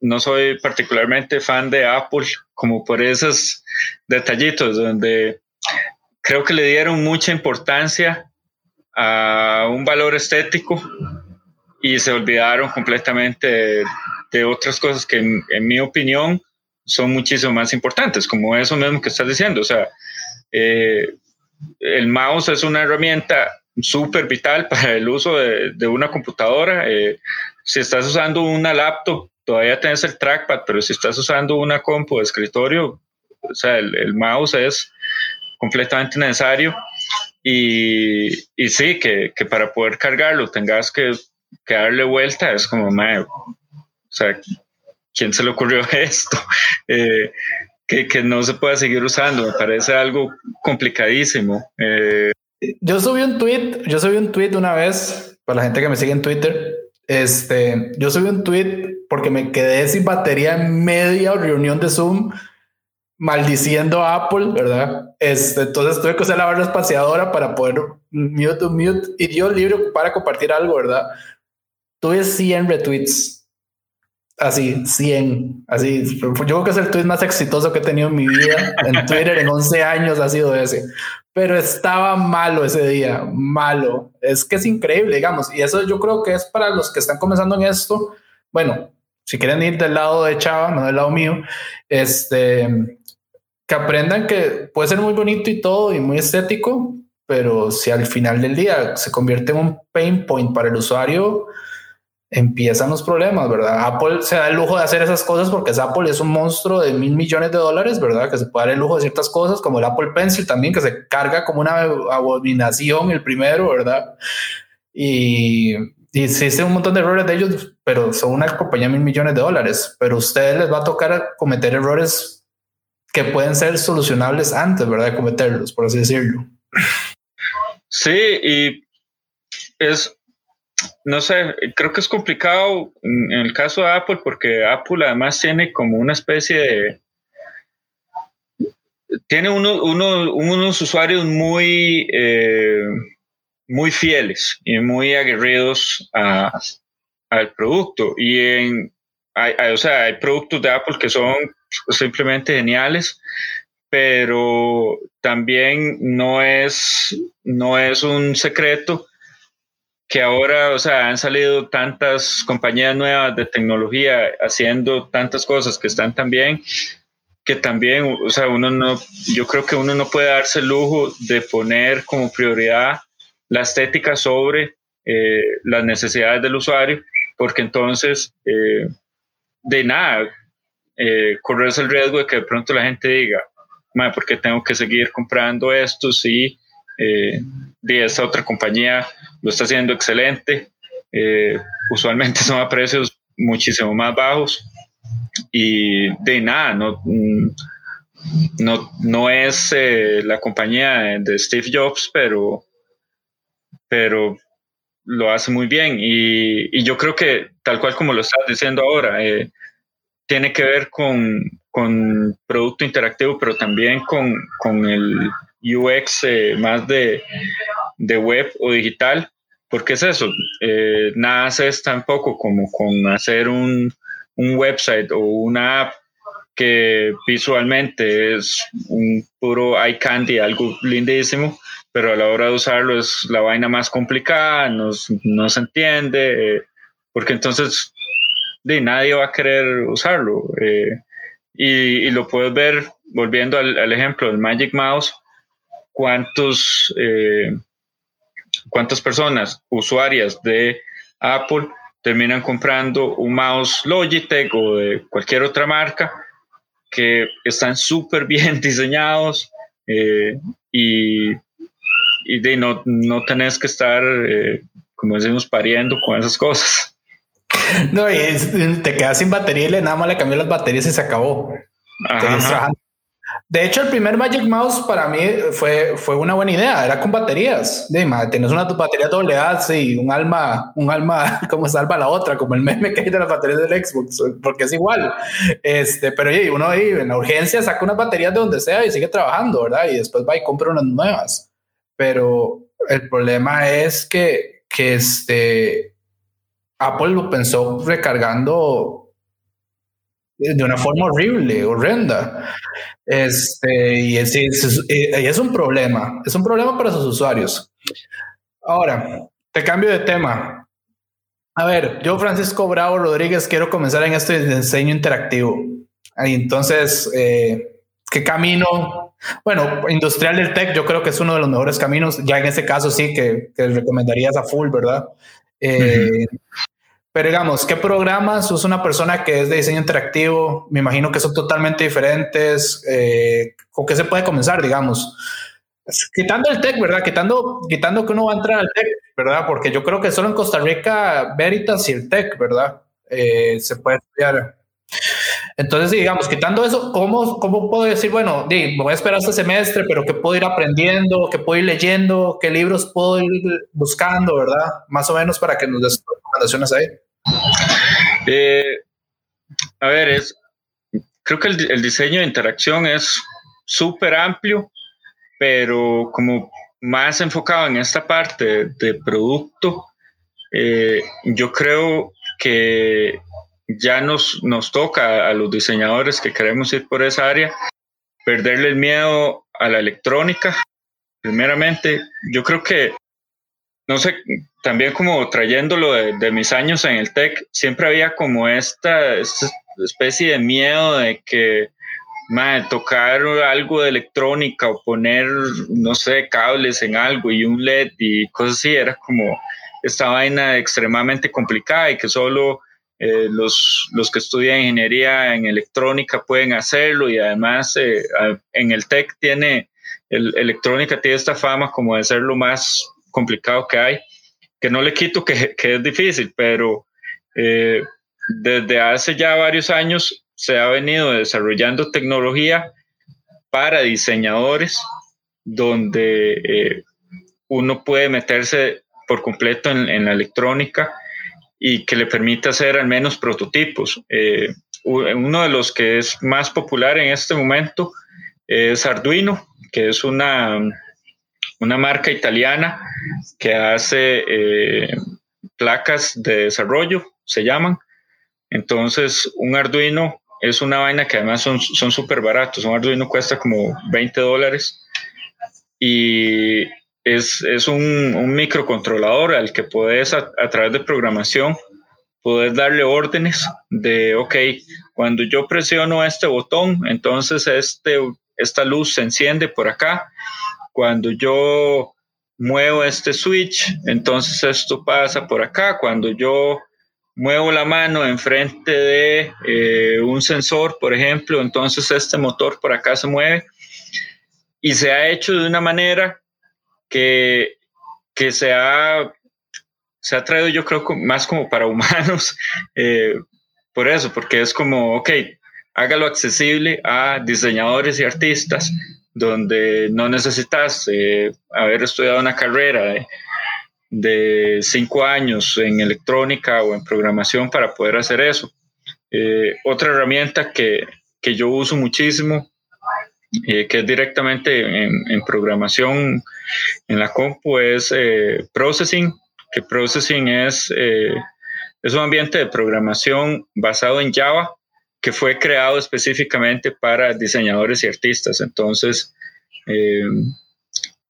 no soy particularmente fan de Apple, como por esos detallitos donde creo que le dieron mucha importancia a un valor estético y se olvidaron completamente de, de otras cosas que en, en mi opinión son muchísimo más importantes, como eso mismo que estás diciendo. O sea, eh, el mouse es una herramienta súper vital [laughs] para el uso de, de una computadora. Eh, si estás usando una laptop, todavía tienes el trackpad, pero si estás usando una compu de escritorio, o sea, el, el mouse es completamente necesario. Y, y sí, que, que, para poder cargarlo tengas que, que darle vuelta, es como, o sea, ¿quién se le ocurrió [laughs] esto? Eh, que, no se pueda seguir usando. Me parece algo complicadísimo. Eh, yo subí un tweet, yo subí un tweet una vez para la gente que me sigue en Twitter. Este, yo subí un tweet porque me quedé sin batería en media reunión de Zoom maldiciendo a Apple, ¿verdad? Este, entonces tuve que usar la barra espaciadora para poder mute to mute y yo libre para compartir algo, ¿verdad? Tuve 100 retweets Así, 100. Así, yo creo que es el tweet más exitoso que he tenido en mi vida. En Twitter en 11 años ha sido ese. Pero estaba malo ese día, malo. Es que es increíble, digamos. Y eso yo creo que es para los que están comenzando en esto. Bueno, si quieren ir del lado de Chava, no del lado mío, este, que aprendan que puede ser muy bonito y todo y muy estético, pero si al final del día se convierte en un pain point para el usuario, empiezan los problemas, ¿verdad? Apple se da el lujo de hacer esas cosas porque Apple es un monstruo de mil millones de dólares, ¿verdad? Que se puede dar el lujo de ciertas cosas, como el Apple Pencil también, que se carga como una abominación el primero, ¿verdad? Y, y existen un montón de errores de ellos, pero son una compañía de mil millones de dólares, pero a ustedes les va a tocar cometer errores que pueden ser solucionables antes, ¿verdad? De cometerlos, por así decirlo. Sí, y es no sé, creo que es complicado en el caso de Apple porque Apple además tiene como una especie de... Tiene uno, unos usuarios muy, eh, muy fieles y muy aguerridos al producto. Y en, hay, o sea, hay productos de Apple que son simplemente geniales, pero también no es, no es un secreto que ahora, o sea, han salido tantas compañías nuevas de tecnología haciendo tantas cosas que están también, que también, o sea, uno no, yo creo que uno no puede darse el lujo de poner como prioridad la estética sobre eh, las necesidades del usuario, porque entonces, eh, de nada, eh, corres el riesgo de que de pronto la gente diga, ¿por qué tengo que seguir comprando esto si de esta otra compañía lo está haciendo excelente. Eh, usualmente son a precios muchísimo más bajos y de nada, no, mm, no, no es eh, la compañía de Steve Jobs, pero, pero lo hace muy bien y, yo creo que tal cual como lo estás diciendo ahora, eh, tiene que ver con, con, producto interactivo, pero también con, con el UX más de, de web o digital porque es eso, eh, nada haces tampoco como con hacer un, un website o una app que visualmente es un puro eye candy, algo lindísimo, pero a la hora de usarlo es la vaina más complicada, no, no se entiende, eh, porque entonces de, nadie va a querer usarlo. Eh, y, y, lo puedes ver, volviendo al, al, ejemplo del Magic Mouse, cuántos eh, cuántas personas usuarias de Apple terminan comprando un mouse Logitech o de cualquier otra marca que están súper bien [laughs] diseñados eh, y, y, de no, no tenés que estar, eh, como decimos, pariendo con esas cosas. No, y te quedas sin batería y le nada más le cambió las baterías y se acabó. De hecho, el primer Magic Mouse para mí fue, fue una buena idea. Era con baterías. De, tienes una batería doble A, sí, un alma, un alma [laughs] como salva la otra, como el meme que hay de las baterías del Xbox, porque es igual. Este, pero oye, uno ahí en la urgencia saca unas baterías de donde sea y sigue trabajando, ¿verdad? Y después va y compra unas nuevas. Pero el problema es que, que este Apple lo pensó recargando de una forma horrible, horrenda. Este, y es, es, un problema, es un problema para sus usuarios. Ahora, te cambio de tema. A ver, yo, Francisco Bravo Rodríguez, quiero comenzar en este diseño interactivo. entonces, eh, ¿qué camino? Bueno, industrial del tech, yo creo que es uno de los mejores caminos. Ya en ese caso sí que, que recomendarías a full, ¿verdad? Eh, pero digamos, ¿qué programas usa una persona que es de diseño interactivo? Me imagino que son totalmente diferentes. Eh, ¿Con qué se puede comenzar, digamos? Quitando el tech, ¿verdad? Quitando, quitando que uno va a entrar al tech, ¿verdad? Porque yo creo que solo en Costa Rica, Veritas y el tech, ¿verdad? Eh, se puede estudiar. Entonces, digamos, quitando eso, ¿cómo, cómo puedo decir, bueno, me voy a esperar este semestre, pero qué puedo ir aprendiendo, qué puedo ir leyendo, qué libros puedo ir buscando, verdad? Más o menos para que nos des recomendaciones ahí. Eh, a ver, es, creo que el, diseño de interacción es súper amplio, pero como más enfocado en esta parte de, producto, eh, yo creo que ya nos, nos toca a los diseñadores que queremos ir por esa área perderle el miedo a la electrónica. Primeramente, yo creo que, no sé, también como trayéndolo de, mis años en el tech, siempre había como esta, especie de miedo de que tocar algo de electrónica o poner, no sé, cables en algo y un LED y cosas así, era como esta vaina extremadamente complicada y que solo eh, los, los, que estudian ingeniería en electrónica pueden hacerlo y además eh, en el TEC tiene, el, electrónica tiene esta fama como de ser lo más complicado que hay, que no le quito que, [laughs] que es difícil, pero eh, desde hace ya varios años se ha venido desarrollando tecnología para diseñadores donde uno puede meterse por completo en, en la electrónica y que le permita hacer al menos prototipos. Eh, uno de los que es más popular en este momento es Arduino, que es una, una marca italiana que hace eh, placas de desarrollo, se llaman. Entonces, un Arduino es una vaina que además son súper baratos. Un Arduino cuesta como 20 dólares y es, un, microcontrolador al que puedes a, través de programación poder darle órdenes de, ok, cuando yo presiono este botón, entonces este, esta luz se enciende por acá. Cuando yo muevo este switch, entonces esto pasa por acá. Cuando yo muevo la mano enfrente de eh, un sensor, por ejemplo, entonces este motor por acá se mueve. Y se ha hecho de una manera que, que se, ha, se ha traído yo creo más como para humanos, [laughs] eh, por eso, porque es como, ok, hágalo accesible a diseñadores y artistas, donde no necesitas eh, haber estudiado una carrera de, cinco años en electrónica o en programación para poder hacer eso. Eh, otra herramienta que, que, yo uso muchísimo eh, que es directamente en, programación en la compu, es eh, Processing, que Processing es, eh, es un ambiente de programación basado en Java que fue creado específicamente para diseñadores y artistas. Entonces,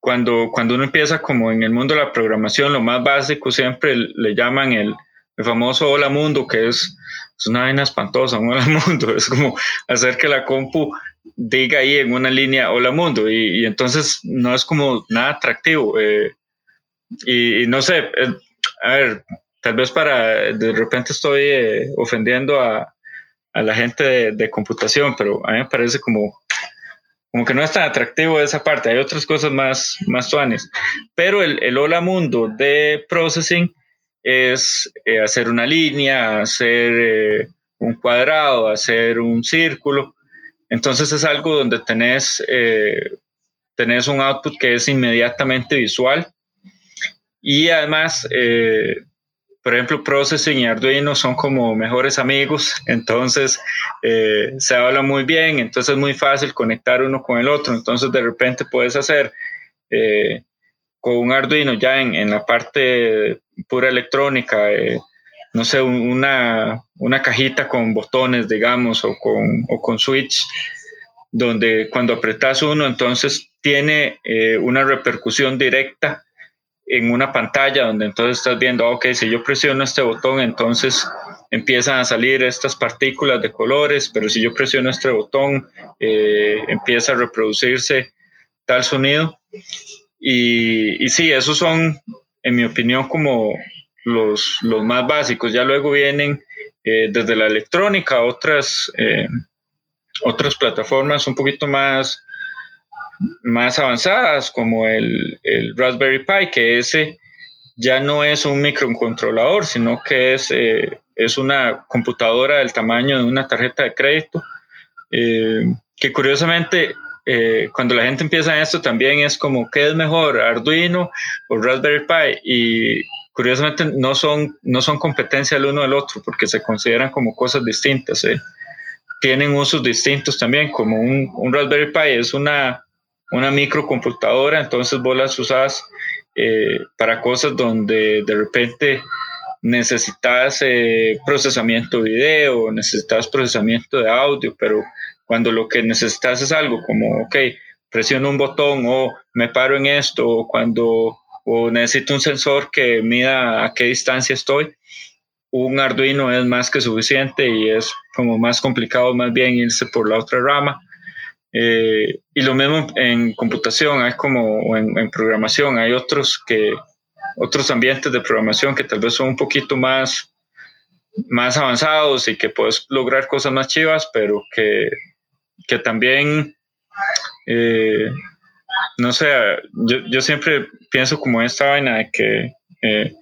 cuando, cuando uno empieza como en el mundo de la programación, lo más básico siempre le llaman el, el famoso hola mundo, que es, es una vaina espantosa, hola mundo, [laughs] es como hacer que la compu diga ahí en una línea hola mundo y, entonces no es como nada atractivo. Eh, y, no sé, eh, a ver, tal vez para, de repente estoy eh, ofendiendo a, a, la gente de, computación, pero a mí me parece como, como que no es tan atractivo esa parte. Hay otras cosas más, más tuanes. Pero el, el hola mundo de processing es hacer una línea, hacer un cuadrado, hacer un círculo. Entonces es algo donde tenés, eh, tenés un output que es inmediatamente visual y además, eh, por ejemplo, Processing y Arduino son como mejores amigos, entonces eh, se habla muy bien, entonces es muy fácil conectar uno con el otro, entonces de repente puedes hacer con un Arduino ya en, en la parte pura electrónica no sé, una, una cajita con botones, digamos, o con, o con switch, donde cuando apretas uno, entonces tiene eh, una repercusión directa en una pantalla donde entonces estás viendo, ah, ok, si yo presiono este botón, entonces empiezan a salir estas partículas de colores, pero si yo presiono este botón, eh, empieza a reproducirse tal sonido. Y, y sí, esos son, en mi opinión, como los, los más básicos. Ya luego vienen eh, desde la electrónica otras, eh, otras plataformas un poquito más, más avanzadas, como el, el, Raspberry Pi, que ese ya no es un microcontrolador, sino que es, eh, es una computadora del tamaño de una tarjeta de crédito, eh, que curiosamente eh, cuando la gente empieza en esto también es como, ¿qué es mejor, Arduino o Raspberry Pi? Y curiosamente no son, no son competencia el uno del otro, porque se consideran como cosas distintas. Tienen usos distintos también, como un, un Raspberry Pi es una, una microcomputadora, entonces vos las usas eh, para cosas donde de repente necesitas eh, procesamiento de video, necesitas procesamiento de audio, pero cuando lo que necesitas es algo como, ok, presiono un botón o me paro en esto, o cuando o necesito un sensor que mida a qué distancia estoy, un Arduino es más que suficiente y es como más complicado más bien irse por la otra rama. Eh, y lo mismo en computación, hay como en, programación, hay otros que otros ambientes de programación que tal vez son un poquito más, más avanzados y que puedes lograr cosas más chivas, pero que, que también, eh, no sé, yo, yo, siempre pienso como esta vaina de que eh,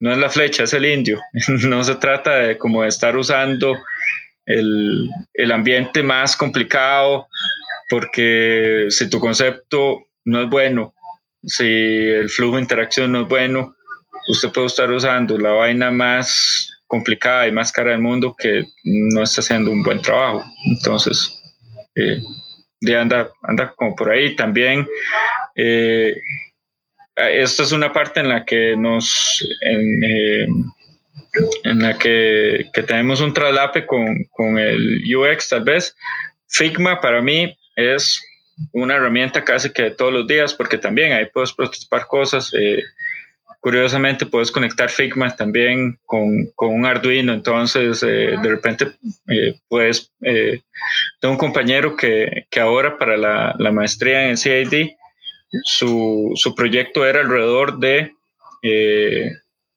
no es la flecha, es el indio. [laughs] no se trata de como de estar usando el, el ambiente más complicado porque si tu concepto no es bueno, si el flujo de interacción no es bueno, usted puede estar usando la vaina más complicada y más cara del mundo que no está haciendo un buen trabajo. Entonces, eh, anda, anda como por ahí. También, eh, esta es una parte en la que nos, en, eh, la que, que, tenemos un traslape con, con el UX tal vez. Figma para mí es una herramienta casi que de todos los días porque también ahí puedes prototipar cosas. Eh, curiosamente puedes conectar Figma también con, con un Arduino, entonces eh, de repente eh, puedes, tengo un compañero que, que ahora para la, la, maestría en CID, su, su proyecto era alrededor de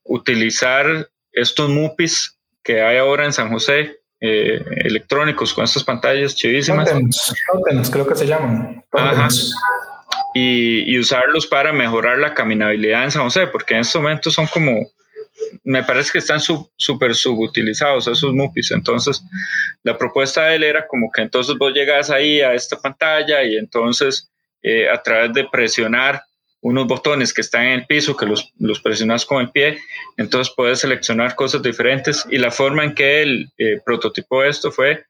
utilizar estos MUPIs que hay ahora en San José, eh, electrónicos con estas pantallas chivísimas. creo que se llaman. Y, y, usarlos para mejorar la caminabilidad en San José, porque en estos momentos son como, me parece que están súper subutilizados esos MUPIs. Entonces, la propuesta de él era como que entonces vos llegas ahí a esta pantalla y entonces eh, a través de presionar unos botones que están en el piso que los, presionas con el pie, entonces puedes seleccionar cosas diferentes. Y la forma en que él eh, prototipó esto fue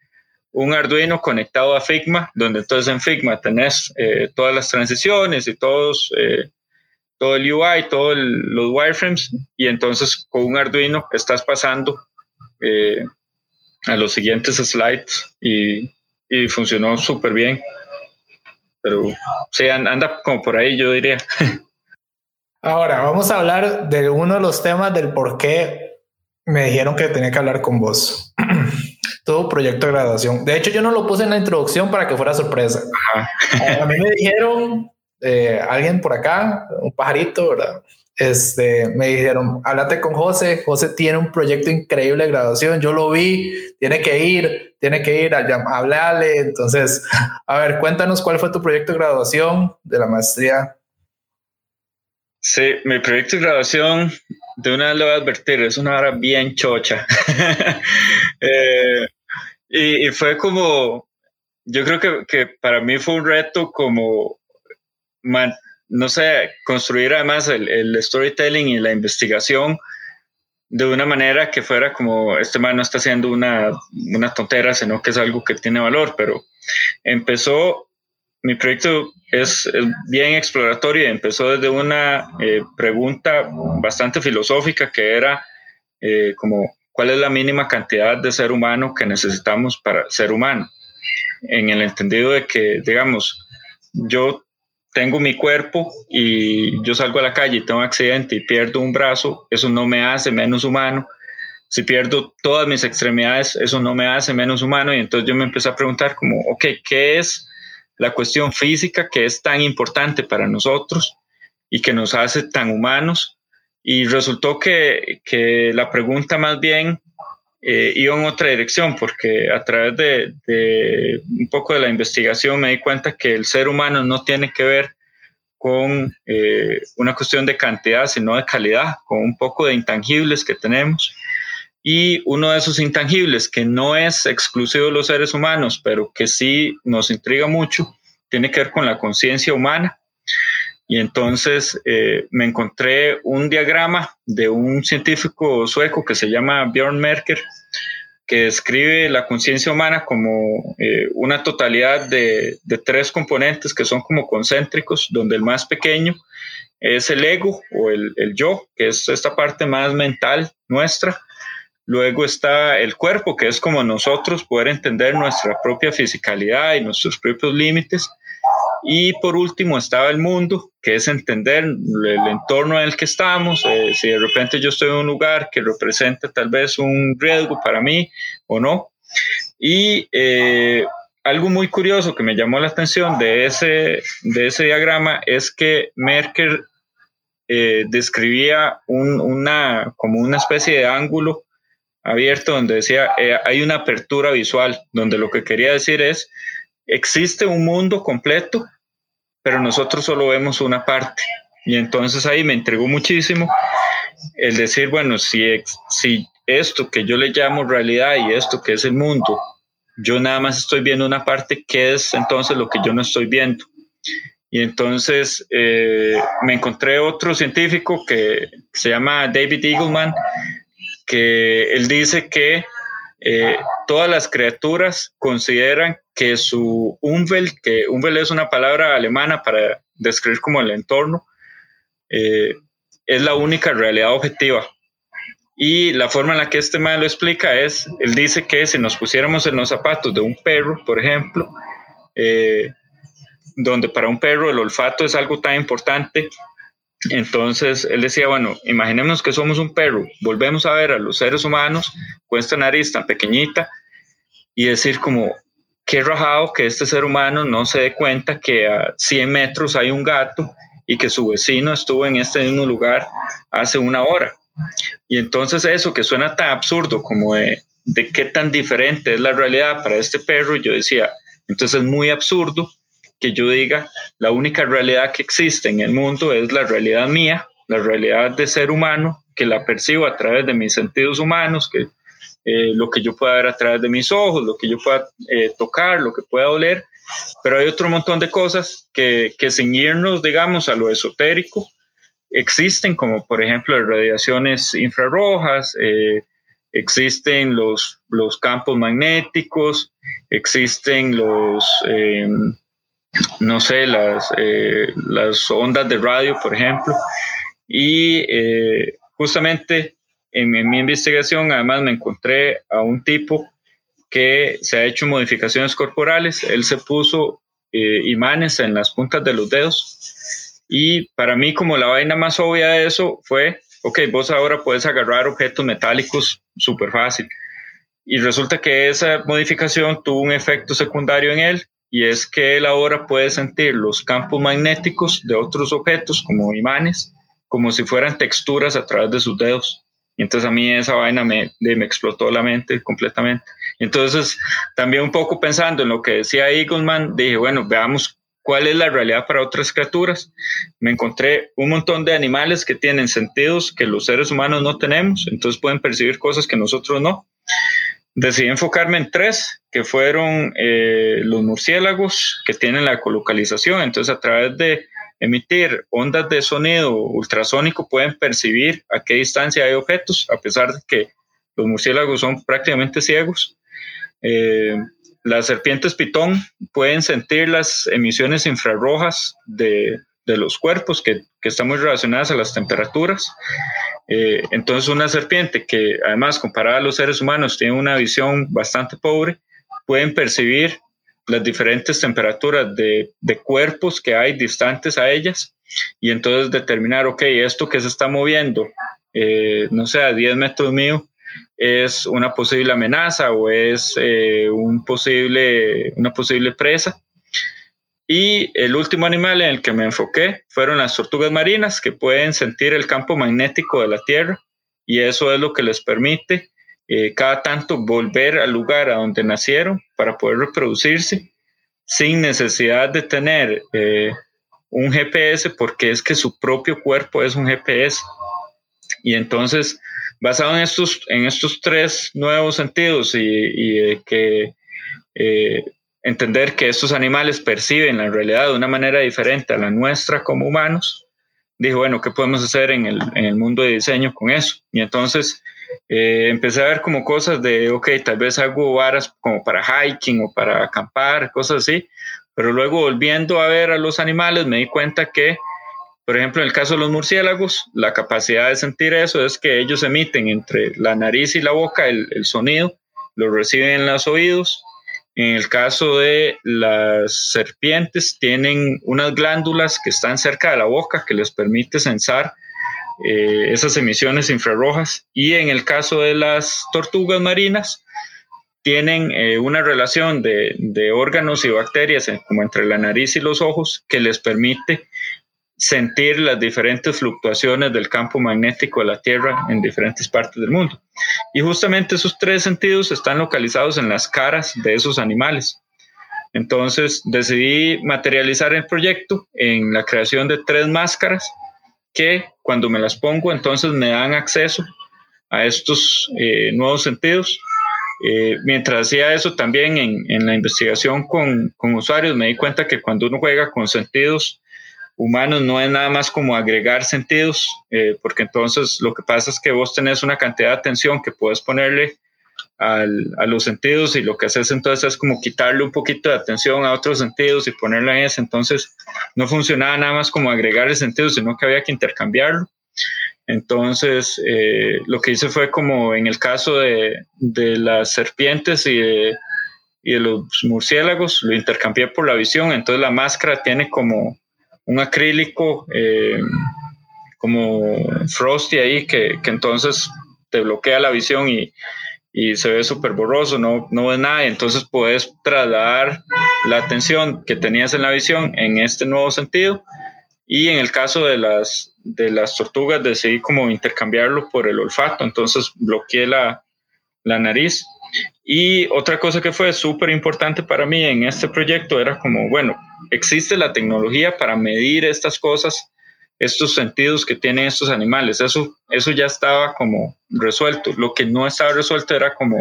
un Arduino conectado a Figma, donde entonces en Figma tenés eh, todas las transiciones y todos, eh, todo el UI, todos los wireframes. Y entonces con un Arduino estás pasando a los siguientes slides y, y funcionó súper bien pero sí, anda como por ahí, yo diría. Ahora, vamos a hablar de uno de los temas del por qué me dijeron que tenía que hablar con vos. [clears throat] Todo proyecto de graduación. De hecho, yo no lo puse en la introducción para que fuera sorpresa. A mí me dijeron, eh, alguien por acá, un pajarito, ¿verdad? Este, me dijeron, háblate con José, José tiene un proyecto increíble de graduación, yo lo vi, tiene que ir, tiene que ir a, hablarle, entonces, a ver, cuéntanos cuál fue tu proyecto de graduación de la maestría. Sí, mi proyecto de graduación, de una vez lo voy a advertir, es una hora bien chocha. [laughs] Eh, y, y, fue como, yo creo que, que, para mí fue un reto como no sé, construir además el, storytelling y la investigación de una manera que fuera como, este man no está haciendo una, una tontera, sino que es algo que tiene valor, pero empezó, mi proyecto es, bien exploratorio empezó desde una eh, pregunta bastante filosófica que era eh, como, ¿cuál es la mínima cantidad de ser humano que necesitamos para ser humano? En el entendido de que, digamos, yo tengo mi cuerpo y yo salgo a la calle y tengo un accidente y pierdo un brazo, eso no me hace menos humano. Si pierdo todas mis extremidades, eso no me hace menos humano. Y entonces yo me empecé a preguntar como, ok, ¿qué es la cuestión física que es tan importante para nosotros y que nos hace tan humanos? Y resultó que, que la pregunta más bien eh, iba en otra dirección, porque a través de, un poco de la investigación me di cuenta que el ser humano no tiene que ver con eh, una cuestión de cantidad, sino de calidad, con un poco de intangibles que tenemos. Y uno de esos intangibles que no es exclusivo de los seres humanos, pero que sí nos intriga mucho, tiene que ver con la conciencia humana. Y entonces eh, me encontré un diagrama de un científico sueco que se llama Björn Merker, que describe la conciencia humana como eh, una totalidad de, tres componentes que son como concéntricos, donde el más pequeño es el ego o el, el yo, que es esta parte más mental nuestra. Luego está el cuerpo, que es como nosotros poder entender nuestra propia fisicalidad y nuestros propios límites. Y por último estaba el mundo, que es entender el entorno en el que estamos. Eh, si de repente yo estoy en un lugar que representa tal vez un riesgo para mí o no. Y eh, algo muy curioso que me llamó la atención de ese, de ese diagrama es que Merkel eh, describía una, como una especie de ángulo abierto donde decía hay una apertura visual, donde lo que quería decir es existe un mundo completo, pero nosotros solo vemos una parte. Y entonces ahí me entregó muchísimo el decir, bueno, si, si esto que yo le llamo realidad y esto que es el mundo, yo nada más estoy viendo una parte, ¿qué es entonces lo que yo no estoy viendo? Y entonces eh, me encontré otro científico que se llama David Eagleman, que él dice que eh, todas las criaturas consideran que su Umwelt, que Umwelt es una palabra alemana para describir como el entorno, eh, es la única realidad objetiva. Y la forma en la que este man lo explica es, él dice que si nos pusiéramos en los zapatos de un perro, por ejemplo, eh, donde para un perro el olfato es algo tan importante entonces él decía, bueno, imaginemos que somos un perro, volvemos a ver a los seres humanos con esta nariz tan pequeñita y decir como, qué rajado que este ser humano no se dé cuenta que a 100 metros hay un gato y que su vecino estuvo en este mismo lugar hace una hora. Y entonces eso que suena tan absurdo como de, de qué tan diferente es la realidad para este perro, yo decía, entonces es muy absurdo que yo diga, la única realidad que existe en el mundo es la realidad mía, la realidad de ser humano, que la percibo a través de mis sentidos humanos, que eh, lo que yo pueda ver a través de mis ojos, lo que yo pueda eh, tocar, lo que pueda oler, pero hay otro montón de cosas que, que sin irnos, digamos, a lo esotérico, existen, como por ejemplo las radiaciones infrarrojas, eh, existen los, los campos magnéticos, existen los, no sé, las, eh, las ondas de radio, por ejemplo. Y eh, justamente en, mi investigación, además, me encontré a un tipo que se ha hecho modificaciones corporales. Él se puso eh, imanes en las puntas de los dedos. Y para mí, como la vaina más obvia de eso fue, ok, vos ahora puedes agarrar objetos metálicos súper fácil. Y resulta que esa modificación tuvo un efecto secundario en él, y es que él ahora puede sentir los campos magnéticos de otros objetos como imanes, como si fueran texturas a través de sus dedos. Entonces a mí esa vaina me, explotó la mente completamente. Entonces, también un poco pensando en lo que decía Eagleman, dije, bueno, veamos cuál es la realidad para otras criaturas. Me encontré un montón de animales que tienen sentidos que los seres humanos no tenemos, entonces pueden percibir cosas que nosotros no decidí enfocarme en tres, que fueron eh, los murciélagos, que tienen la ecolocalización. Entonces, a través de emitir ondas de sonido ultrasónico, pueden percibir a qué distancia hay objetos, a pesar de que los murciélagos son prácticamente ciegos. Eh, las serpientes pitón pueden sentir las emisiones infrarrojas de, de los cuerpos que, que, están muy relacionadas a las temperaturas. Eh, entonces una serpiente que además comparada a los seres humanos tiene una visión bastante pobre, pueden percibir las diferentes temperaturas de, de cuerpos que hay distantes a ellas y entonces determinar, ok, esto que se está moviendo, eh, no sé, a 10 metros mío, es una posible amenaza o es eh, un posible, una posible presa. Y el último animal en el que me enfoqué fueron las tortugas marinas, que pueden sentir el campo magnético de la Tierra y eso es lo que les permite eh, cada tanto volver al lugar a donde nacieron para poder reproducirse sin necesidad de tener eh, un GPS porque es que su propio cuerpo es un GPS. Y entonces, basado en estos, en estos tres nuevos sentidos y, que eh, entender que estos animales perciben la realidad de una manera diferente a la nuestra como humanos, dije, bueno, ¿qué podemos hacer en el, en el mundo de diseño con eso? Y entonces eh, empecé a ver como cosas de, ok, tal vez hago varas como para hiking o para acampar, cosas así, pero luego volviendo a ver a los animales me di cuenta que, por ejemplo, en el caso de los murciélagos, la capacidad de sentir eso es que ellos emiten entre la nariz y la boca el, el sonido, lo reciben en los oídos. En el caso de las serpientes, tienen unas glándulas que están cerca de la boca que les permite sensar eh, esas emisiones infrarrojas. Y en el caso de las tortugas marinas, tienen eh, una relación de, de, órganos y bacterias como entre la nariz y los ojos que les permite sentir las diferentes fluctuaciones del campo magnético de la Tierra en diferentes partes del mundo. Y justamente esos tres sentidos están localizados en las caras de esos animales. Entonces decidí materializar el proyecto en la creación de tres máscaras que cuando me las pongo entonces me dan acceso a estos eh, nuevos sentidos. Eh, mientras hacía eso también en, en la investigación con, con, usuarios me di cuenta que cuando uno juega con sentidos humanos no es nada más como agregar sentidos, eh, porque entonces lo que pasa es que vos tenés una cantidad de atención que puedes ponerle a los sentidos y lo que haces entonces es como quitarle un poquito de atención a otros sentidos y ponerla en ese. Entonces no funcionaba nada más como agregar el sentido, sino que había que intercambiarlo. Entonces eh, lo que hice fue como en el caso de, de las serpientes y de, y de los murciélagos, lo intercambié por la visión. Entonces la máscara tiene como un acrílico eh, como frosty ahí que, que entonces te bloquea la visión y, y se ve súper borroso, no, no ves nada, entonces puedes trasladar la atención que tenías en la visión en este nuevo sentido. Y en el caso de las, de las tortugas decidí como intercambiarlo por el olfato, entonces bloqueé la, la nariz. Y otra cosa que fue súper importante para mí en este proyecto era como, bueno, existe la tecnología para medir estas cosas estos sentidos que tienen estos animales. Eso, eso ya estaba como resuelto. Lo que no estaba resuelto era como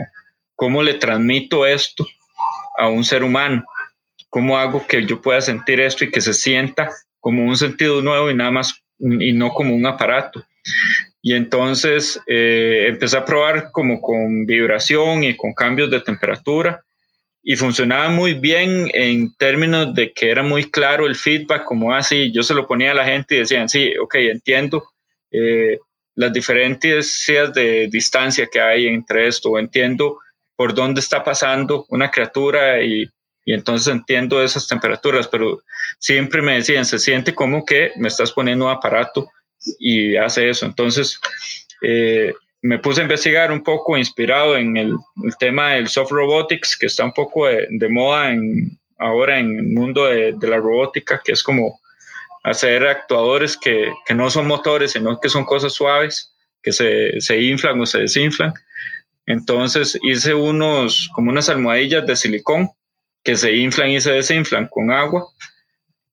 cómo le transmito esto a un ser humano. ¿Cómo hago que yo pueda sentir esto y que se sienta como un sentido nuevo y nada más y no como un aparato? Y entonces eh, empecé a probar como con vibración y con cambios de temperatura y funcionaba muy bien en términos de que era muy claro el feedback, como así, ah, yo se lo ponía a la gente y decían, sí, ok, entiendo eh, las diferencias de distancia que hay entre esto, entiendo por dónde está pasando una criatura y, y entonces entiendo esas temperaturas, pero siempre me decían, se siente como que me estás poniendo un aparato y hace eso. Entonces, eh, me puse a investigar un poco inspirado en el, tema del soft robotics, que está un poco de, moda ahora en el mundo de, la robótica, que es como hacer actuadores que, no son motores, sino que son cosas suaves, que se, se inflan o se desinflan. Entonces hice unos, como unas almohadillas de silicón que se inflan y se desinflan con agua,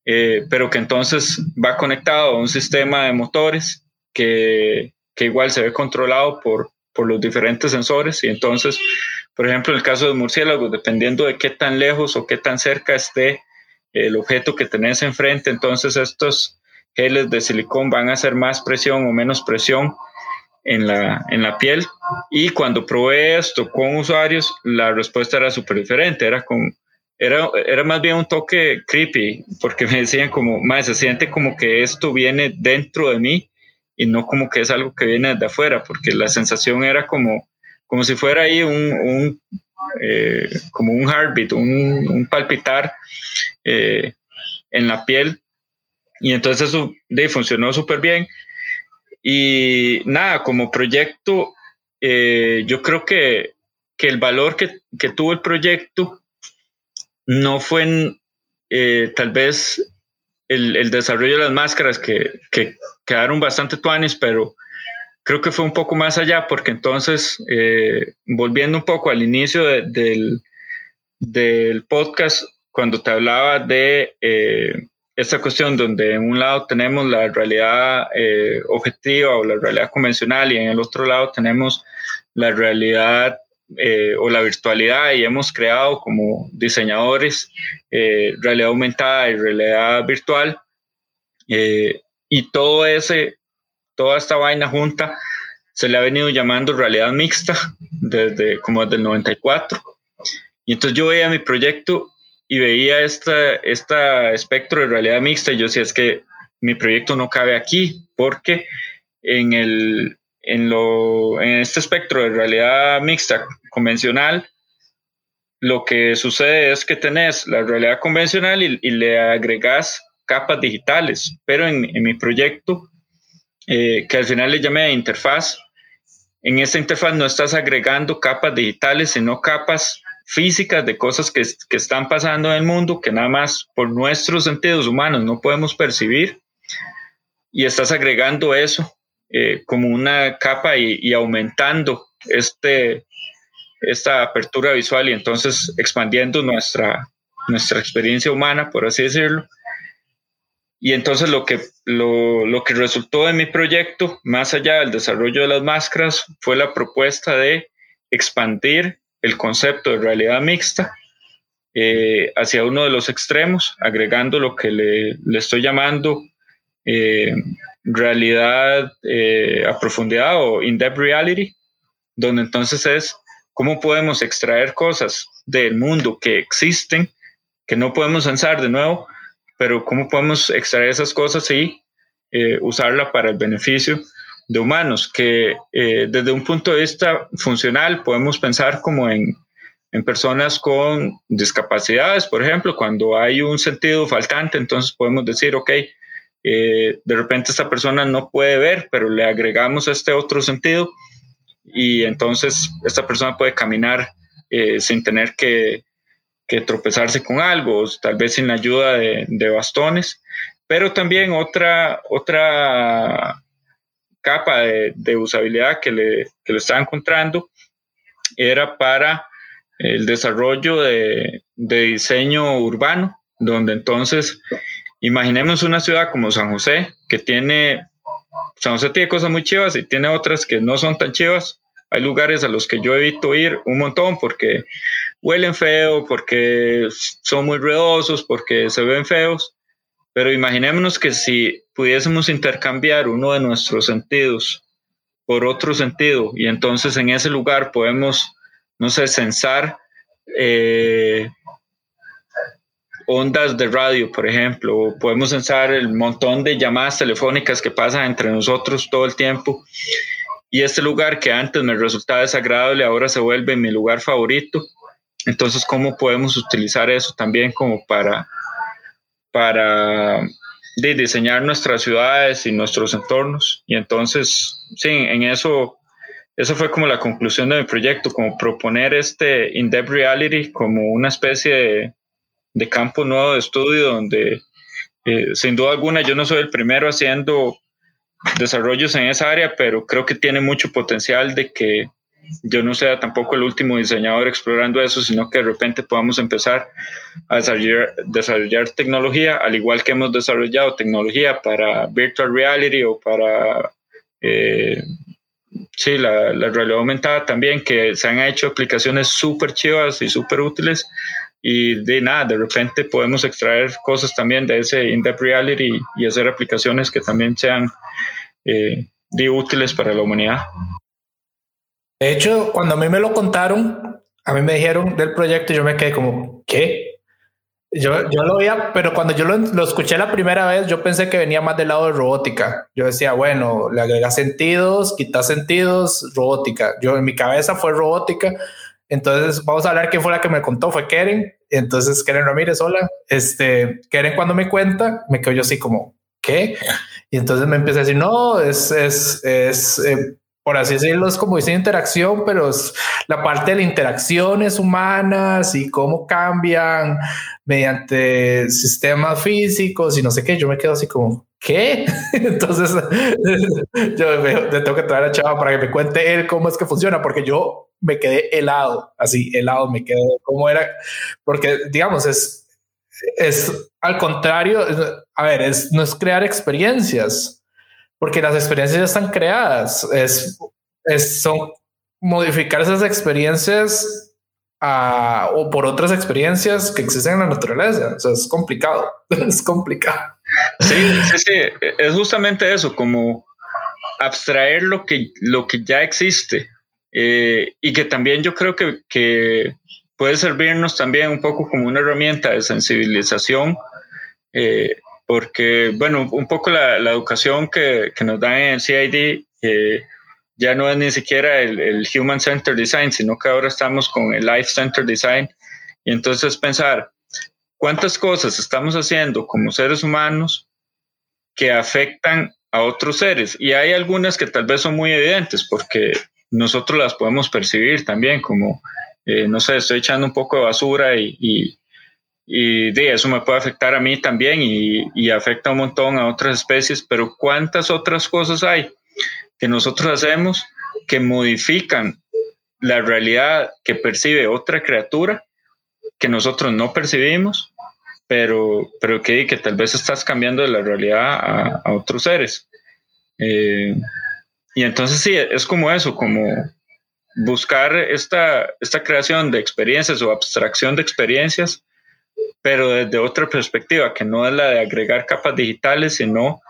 eh, pero que entonces va conectado a un sistema de motores que que igual se ve controlado por, por los diferentes sensores y entonces, por ejemplo, en el caso de murciélagos, dependiendo de qué tan lejos o qué tan cerca esté el objeto que tenés enfrente, entonces estos geles de silicón van a hacer más presión o menos presión en la, en la piel. Y cuando probé esto con usuarios, la respuesta era súper diferente, era con... Era, era más bien un toque creepy, porque me decían como, más se siente como que esto viene dentro de mí y no como que es algo que viene de afuera, porque la sensación era como, como si fuera ahí un, un eh, como un heartbeat, un, un palpitar eh, en la piel. Y entonces eso de, funcionó súper bien. Y nada, como proyecto, eh, yo creo que, que, el valor que, que, tuvo el proyecto no fue en, tal vez el, desarrollo de las máscaras que, que quedaron bastante tuanes, pero creo que fue un poco más allá porque entonces, eh, volviendo un poco al inicio del, del podcast, cuando te hablaba de eh, esta cuestión donde en un lado tenemos la realidad eh, objetiva o la realidad convencional y en el otro lado tenemos la realidad eh, o la virtualidad y hemos creado como diseñadores eh, realidad aumentada y realidad virtual y todo ese, toda esta vaina junta se le ha venido llamando realidad mixta desde como desde el 94 y entonces yo veía mi proyecto y veía esta, esta espectro de realidad mixta y yo decía, es que mi proyecto no cabe aquí, porque en, el, en, lo, en este espectro de realidad mixta convencional, lo que sucede es que tenés la realidad convencional y, le agregas capas digitales, pero en, mi proyecto, eh, que al final le llamé interfaz, en esta interfaz no estás agregando capas digitales, sino capas físicas de cosas que, que, están pasando en el mundo que nada más por nuestros sentidos humanos no podemos percibir. Y estás agregando eso eh, como una capa y, aumentando este, esta apertura visual y entonces expandiendo nuestra, nuestra experiencia humana, por así decirlo. Y entonces lo que, lo, lo que resultó de mi proyecto, más allá del desarrollo de las máscaras, fue la propuesta de expandir el concepto de realidad mixta eh, hacia uno de los extremos, agregando lo que le, estoy llamando eh, realidad eh, a profundidad o in-depth reality, donde entonces es cómo podemos extraer cosas del mundo que existen, que no podemos lanzar de nuevo, pero cómo podemos extraer esas cosas y usarla para el beneficio de humanos, que eh, desde un punto de vista funcional podemos pensar como en, en, personas con discapacidades, por ejemplo, cuando hay un sentido faltante, entonces podemos decir, ok, eh, de repente esta persona no puede ver, pero le agregamos este otro sentido y entonces esta persona puede caminar eh, sin tener que, tropezarse con algo, tal vez sin la ayuda de, de bastones. Pero también otra, otra capa de, usabilidad que le, que le estaba encontrando era para el desarrollo de, diseño urbano, donde entonces imaginemos una ciudad como San José, que tiene, San José tiene cosas muy chivas y tiene otras que no son tan chivas. Hay lugares a los que yo evito ir un montón porque huelen feo, porque son muy ruidosos, porque se ven feos. Pero imaginémonos que si pudiésemos intercambiar uno de nuestros sentidos por otro sentido y entonces en ese lugar podemos, no sé, censar eh, ondas de radio, por ejemplo, podemos censar el montón de llamadas telefónicas que pasan entre nosotros todo el tiempo. Y este lugar que antes me resultaba desagradable ahora se vuelve mi lugar favorito. Entonces, ¿cómo podemos utilizar eso también como para para diseñar nuestras ciudades y nuestros entornos. Y entonces, sí, en eso, eso fue como la conclusión de mi proyecto, como proponer este in-depth reality como una especie de, campo nuevo de estudio donde, eh, sin duda alguna, yo no soy el primero haciendo desarrollos en esa área, pero creo que tiene mucho potencial de que yo no sea tampoco el último diseñador explorando eso, sino que de repente podamos empezar a desarrollar, tecnología, al igual que hemos desarrollado tecnología para virtual reality o para eh, sí, la, la, realidad aumentada también, que se han hecho aplicaciones súper chivas y súper útiles. Y de nada, de repente podemos extraer cosas también de ese in-depth reality y, hacer aplicaciones que también sean eh, útiles para la humanidad. De hecho, cuando a mí me lo contaron, a mí me dijeron del proyecto yo me quedé como, ¿qué? Yo, yo lo veía, pero cuando yo lo, lo, escuché la primera vez, yo pensé que venía más del lado de robótica. Yo decía, bueno, le agrega sentidos, quita sentidos, robótica. Yo en mi cabeza fue robótica. Entonces, vamos a hablar quién fue la que me contó, fue Keren. Entonces, Keren Ramírez, hola. Este, Keren cuando me cuenta, me quedo yo así como, ¿qué? Y entonces me empecé a decir, no, es, es, es eh, por así decirlo, es como dice interacción, pero es la parte de las interacciones humanas y cómo cambian mediante sistemas físicos y no sé qué. Yo me quedo así como, ¿qué? [laughs] Entonces, [laughs] yo tengo que traer a Chava para que me cuente él cómo es que funciona, porque yo me quedé helado, así helado, me quedé cómo era, porque digamos, es es al contrario, a ver, es, no es crear experiencias, porque las experiencias ya están creadas, es, es son modificar esas experiencias o por otras experiencias que existen en la naturaleza. Es complicado, [laughs] es complicado. Sí, sí, sí, es justamente eso, como abstraer lo que, lo que ya existe eh, y que también yo creo que, que, puede servirnos también un poco como una herramienta de sensibilización, eh, porque, bueno, un poco la, la educación que, que, nos dan en CID eh, ya no es ni siquiera el, el Human Centered Design, sino que ahora estamos con el Life Centered Design. Y entonces pensar, ¿cuántas cosas estamos haciendo como seres humanos que afectan a otros seres? Y hay algunas que tal vez son muy evidentes porque nosotros las podemos percibir también como, eh, no sé, estoy echando un poco de basura y, y, y de eso me puede afectar a mí también y, y afecta un montón a otras especies, pero ¿cuántas otras cosas hay? que nosotros hacemos que modifican la realidad que percibe otra criatura que nosotros no percibimos, pero, pero que, que tal vez estás cambiando la realidad a, a otros seres. Eh, y entonces sí, es como eso, como buscar esta, esta creación de experiencias o abstracción de experiencias, pero desde otra perspectiva, que no es la de agregar capas digitales, sino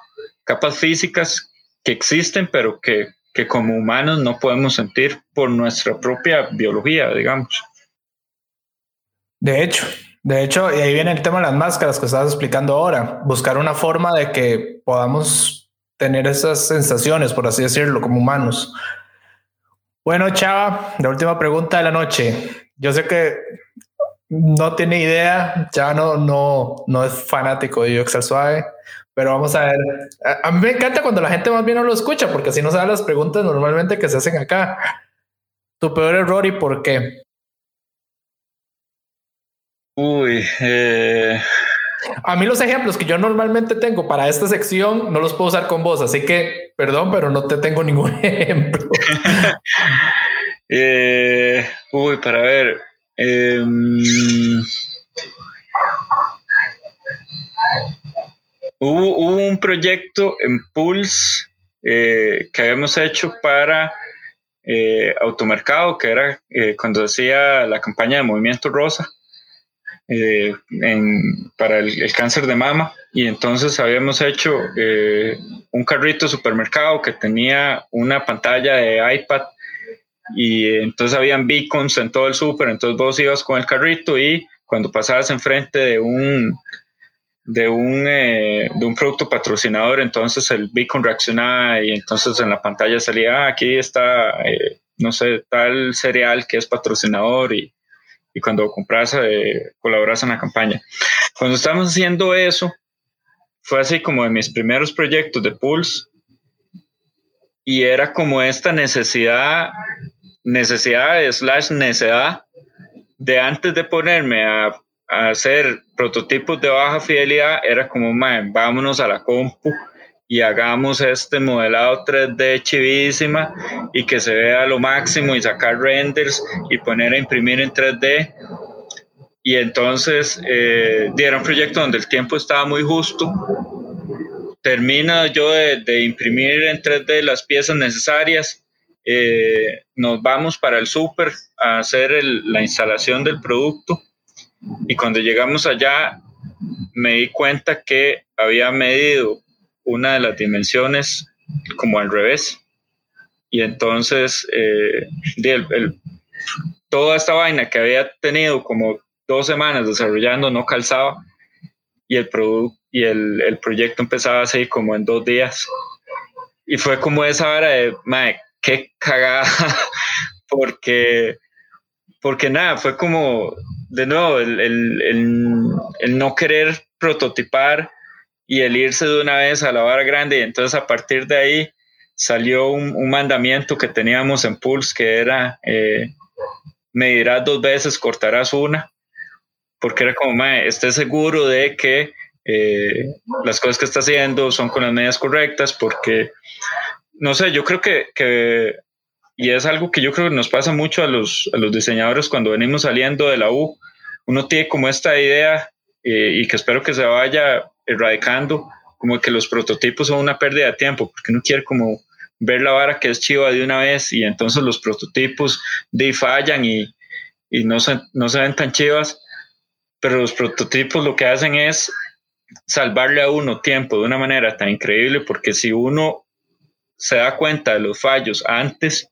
capas físicas que existen, pero que, que como humanos no podemos sentir por nuestra propia biología, digamos. De hecho, de hecho, y ahí viene el tema de las máscaras que estabas explicando ahora, buscar una forma de que podamos tener esas sensaciones, por así decirlo, como humanos. Bueno, Chava, la última pregunta de la noche. Yo sé que no tiene idea, ya no, no, no es fanático de Excel Suave, pero vamos a ver. A, mí me encanta cuando la gente más bien no lo escucha, porque así no sabe las preguntas normalmente que se hacen acá. Tu peor error y por qué. Uy, eh... a mí los ejemplos que yo normalmente tengo para esta sección no los puedo usar con vos, así que perdón, pero no te tengo ningún [laughs] ejemplo. eh, uy, para ver. Eh, Hubo, un proyecto en Pulse eh, que habíamos hecho para eh, Automercado, que era cuando hacía la campaña de Movimiento Rosa para el, cáncer de mama. Y entonces habíamos hecho un carrito supermercado que tenía una pantalla de iPad y entonces habían beacons en todo el súper, entonces vos ibas con el carrito y cuando pasabas enfrente de un de un, eh, de un producto patrocinador, entonces el beacon reaccionaba y entonces en la pantalla salía, ah, aquí está, eh, no sé, tal cereal que es patrocinador y, y cuando compras, eh, colaboras en la campaña. Cuando estábamos haciendo eso, fue así como de mis primeros proyectos de Pulse y era como esta necesidad, necesidad slash necesidad de antes de ponerme a hacer prototipos de baja fidelidad era como, vámonos a la compu y hagamos este modelado 3D chivísima y que se vea lo máximo y sacar renders y poner a imprimir en 3D. Y entonces eh, un proyecto donde el tiempo estaba muy justo. Termina yo de, imprimir en 3D las piezas necesarias. Eh, nos vamos para el súper a hacer la instalación del producto y cuando llegamos allá, me di cuenta que había medido una de las dimensiones como al revés. Y entonces, eh, toda esta vaina que había tenido como dos semanas desarrollando no calzaba y el, y el, el proyecto empezaba así como en dos días. Y fue como esa hora de, madre, qué cagada, [laughs] porque, porque nada, fue como de nuevo, el, el, no querer prototipar y el irse de una vez a la vara grande. Y entonces a partir de ahí salió un, mandamiento que teníamos en Pulse que era eh, medirás dos veces, cortarás una, porque era como, mae, esté seguro de que eh, las cosas que está haciendo son con las medidas correctas, porque, no sé, yo creo que, que y es algo que yo creo que nos pasa mucho a los, a los diseñadores cuando venimos saliendo de la U. Uno tiene como esta idea eh, y que espero que se vaya erradicando, como que los prototipos son una pérdida de tiempo, porque uno quiere como ver la vara que es chiva de una vez y entonces los prototipos de fallan y, y no, se, no se ven tan chivas, pero los prototipos lo que hacen es salvarle a uno tiempo de una manera tan increíble, porque si uno se da cuenta de los fallos antes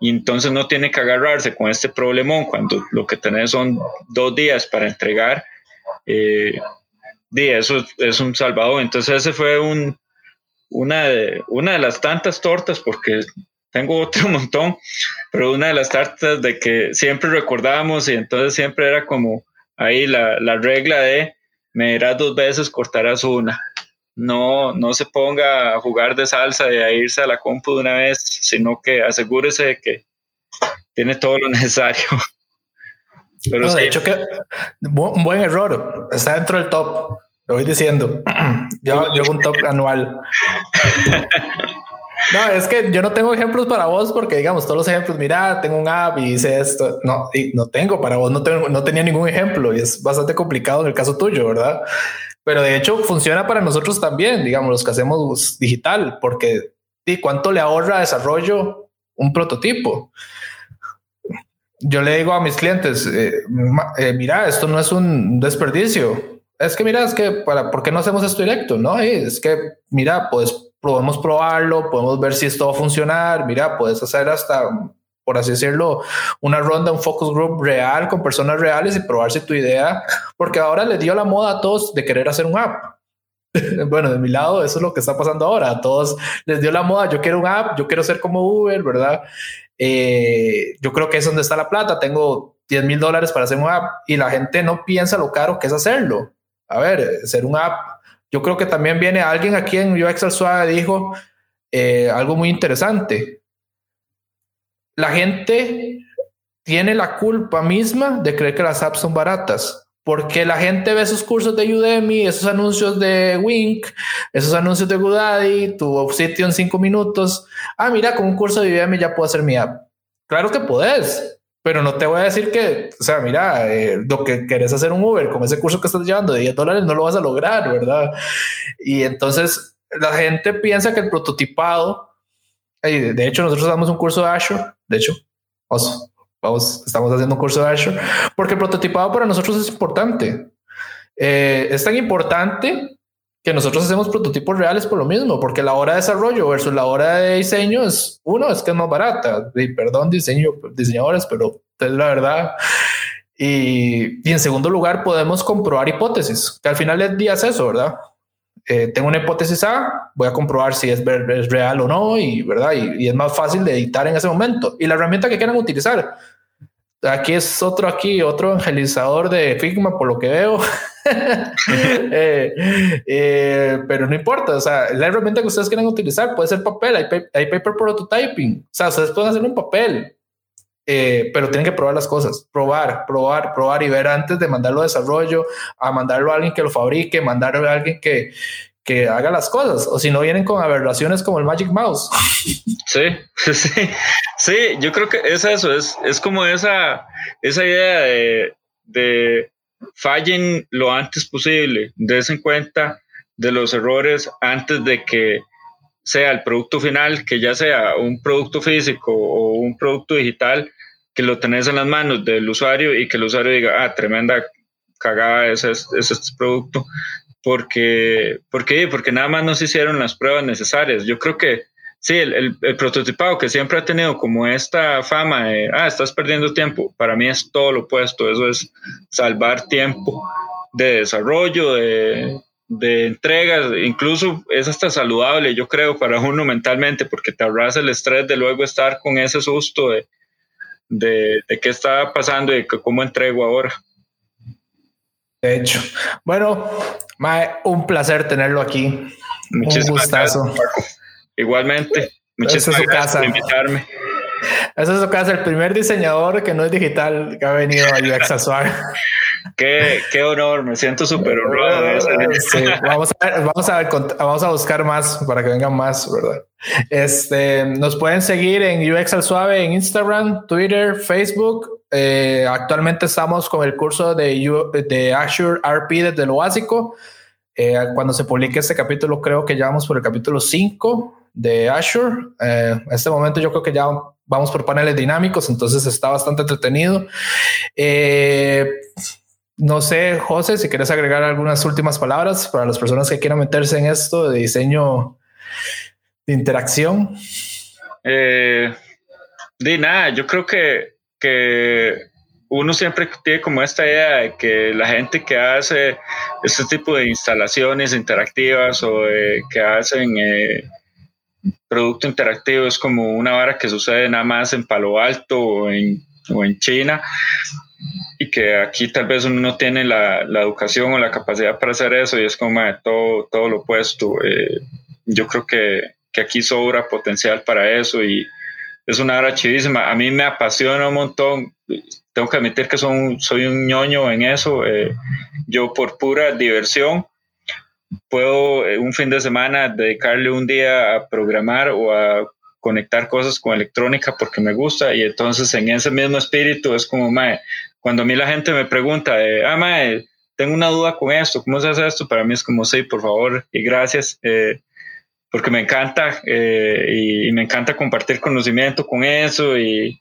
y entonces no tiene que agarrarse con este problemón cuando lo que tenés son dos días para entregar, eh, eso es un salvador. Entonces ese fue un, una, de, una de las tantas tortas, porque tengo otro [laughs] montón, pero una de las tartas de que siempre recordábamos y entonces siempre era como ahí la, la regla de me dirás dos veces, cortarás una. No, no se ponga a jugar de salsa y a irse a la compu de una vez, sino que asegúrese de que tiene todo lo [laughs] necesario. Pero de hecho que un buen error, está dentro del top, lo voy diciendo. [clears throat] yo, yo un top anual. No, es que yo no tengo ejemplos para vos porque, digamos, todos los ejemplos, mira, tengo un app y hice esto. No, y no tengo para vos, no, tengo, no tenía ningún ejemplo y es bastante complicado en el caso tuyo, ¿verdad? Pero de hecho funciona para nosotros también, digamos, los que hacemos digital, porque ¿y cuánto le ahorra desarrollo un prototipo? Yo le digo a mis clientes, eh, eh, mira, esto no es un desperdicio. Es que mira, es que para, ¿por qué no hacemos esto directo? No, es que mira, pues podemos probarlo, podemos ver si esto va a funcionar. Mira, puedes hacer hasta, por así decirlo, una ronda, un focus group real con personas reales y probar si tu idea, porque ahora le dio la moda a todos de querer hacer un app. [laughs] bueno, de mi lado, eso es lo que está pasando ahora. A todos les dio la moda. Yo quiero un app, yo quiero ser como Uber, ¿verdad? Eh, yo creo que es donde está la plata. Tengo 10 mil dólares para hacer un app y la gente no piensa lo caro que es hacerlo. A ver, hacer un app yo creo que también viene alguien aquí en UX al Suave dijo eh, algo muy interesante. La gente tiene la culpa misma de creer que las apps son baratas. Porque la gente ve esos cursos de Udemy, esos anuncios de Wink, esos anuncios de GoDaddy, tu sitio en cinco minutos. Ah, mira, con un curso de Udemy ya puedo hacer mi app. Claro que puedes, pero no te voy a decir que, o sea, mira, eh, lo que querés hacer un Uber con ese curso que estás llevando de 10 dólares no lo vas a lograr, ¿verdad? Y entonces la gente piensa que el prototipado, de hecho nosotros damos un curso de Azure, de hecho, vamos, vamos, estamos haciendo un curso de Azure, porque el prototipado para nosotros es importante. Eh, es tan importante que nosotros hacemos prototipos reales por lo mismo, porque la hora de desarrollo versus la hora de diseño es uno, es que es más barata. Y perdón, diseño, diseñadores, pero es la verdad. Y, y, en segundo lugar, podemos comprobar hipótesis, que al final del día es eso, ¿verdad? Eh, tengo una hipótesis A, voy a comprobar si es, es real o no, y, ¿verdad? Y, y, es más fácil de editar en ese momento. Y la herramienta que quieran utilizar, aquí es otro aquí, otro evangelizador de Figma, por lo que veo. [laughs] [laughs] Eh, eh, pero no importa, o sea, la herramienta que ustedes quieran utilizar puede ser papel, hay, hay paper prototyping, o sea, ustedes pueden hacer un papel, eh, pero tienen que probar las cosas, probar, probar, probar y ver antes de mandarlo a desarrollo, a mandarlo a alguien que lo fabrique, mandarlo a alguien que, que haga las cosas, o si no vienen con aberraciones como el Magic Mouse. Sí, [laughs] sí, sí, yo creo que es eso, es, es como esa, esa idea de, de fallen lo antes posible, en cuenta de los errores antes de que sea el producto final, que ya sea un producto físico o un producto digital, que lo tenés en las manos del usuario y que el usuario diga, ah, tremenda cagada ese es, este producto porque, porque, porque nada más no se hicieron las pruebas necesarias. Yo creo que sí, el, el, prototipado que siempre ha tenido como esta fama de, ah, estás perdiendo tiempo, para mí es todo lo opuesto, eso es salvar tiempo de desarrollo, de, de entregas, incluso es hasta saludable, yo creo, para uno mentalmente, porque te ahorras el estrés de luego estar con ese susto de, de, de qué está pasando y cómo entrego ahora. De hecho, bueno, un placer tenerlo aquí. Muchísimas un gustazo. Gracias, Igualmente, muchísimas es gracias por invitarme. Esa es su casa, el primer diseñador que no es digital que ha venido a UX qué, qué honor, me siento súper honrado. vamos, a vamos, a vamos a buscar más para que vengan más, ¿verdad? Este, nos pueden seguir en UX al Suave en Instagram, Twitter, Facebook. Eh, actualmente estamos con el curso de, de Azure RP desde lo básico. Eh, cuando se publique este capítulo, creo que ya vamos por el capítulo 5 de Azure. Eh, en este momento yo creo que ya vamos por paneles dinámicos, entonces está bastante entretenido. Eh, no sé, José, si quieres agregar algunas últimas palabras para las personas que quieran meterse en esto de diseño de interacción. Eh, de nada, yo creo que, que uno siempre tiene como esta idea de que la gente que hace este tipo de instalaciones interactivas o que hacen eh, producto interactivo es como una vara que sucede nada más en Palo Alto o en, o en China y que aquí tal vez uno no tiene la, la educación o la capacidad para hacer eso y es como todo, todo lo opuesto. Eh, yo creo que, que, aquí sobra potencial para eso y es una hora chidísima. A mí me apasiona un montón. Tengo que admitir que son, soy un ñoño en eso. Eh, yo por pura diversión puedo eh, un fin de semana dedicarle un día a programar o a conectar cosas con electrónica porque me gusta y entonces en ese mismo espíritu es como, mae, cuando a mí la gente me pregunta, eh, ah, mae, tengo una duda con esto, ¿cómo se hace esto? Para mí es como, sí, por favor y gracias, eh, porque me encanta y, me encanta compartir conocimiento con eso y,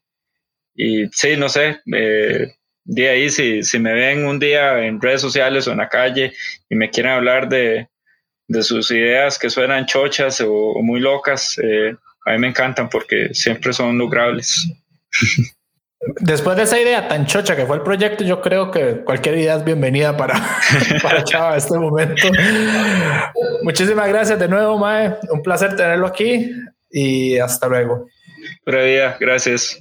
y sí, no sé, de ahí, si, si me ven un día en redes sociales o en la calle y me quieren hablar de, de sus ideas que suenan chochas o, muy locas, eh, a mí me encantan porque siempre son logrables. [laughs] Después de esa idea tan chocha que fue el proyecto, yo creo que cualquier idea es bienvenida para, [laughs] para Chava en este momento. Muchísimas gracias de nuevo, Mae. Un placer tenerlo aquí y hasta luego. Buenos días, gracias.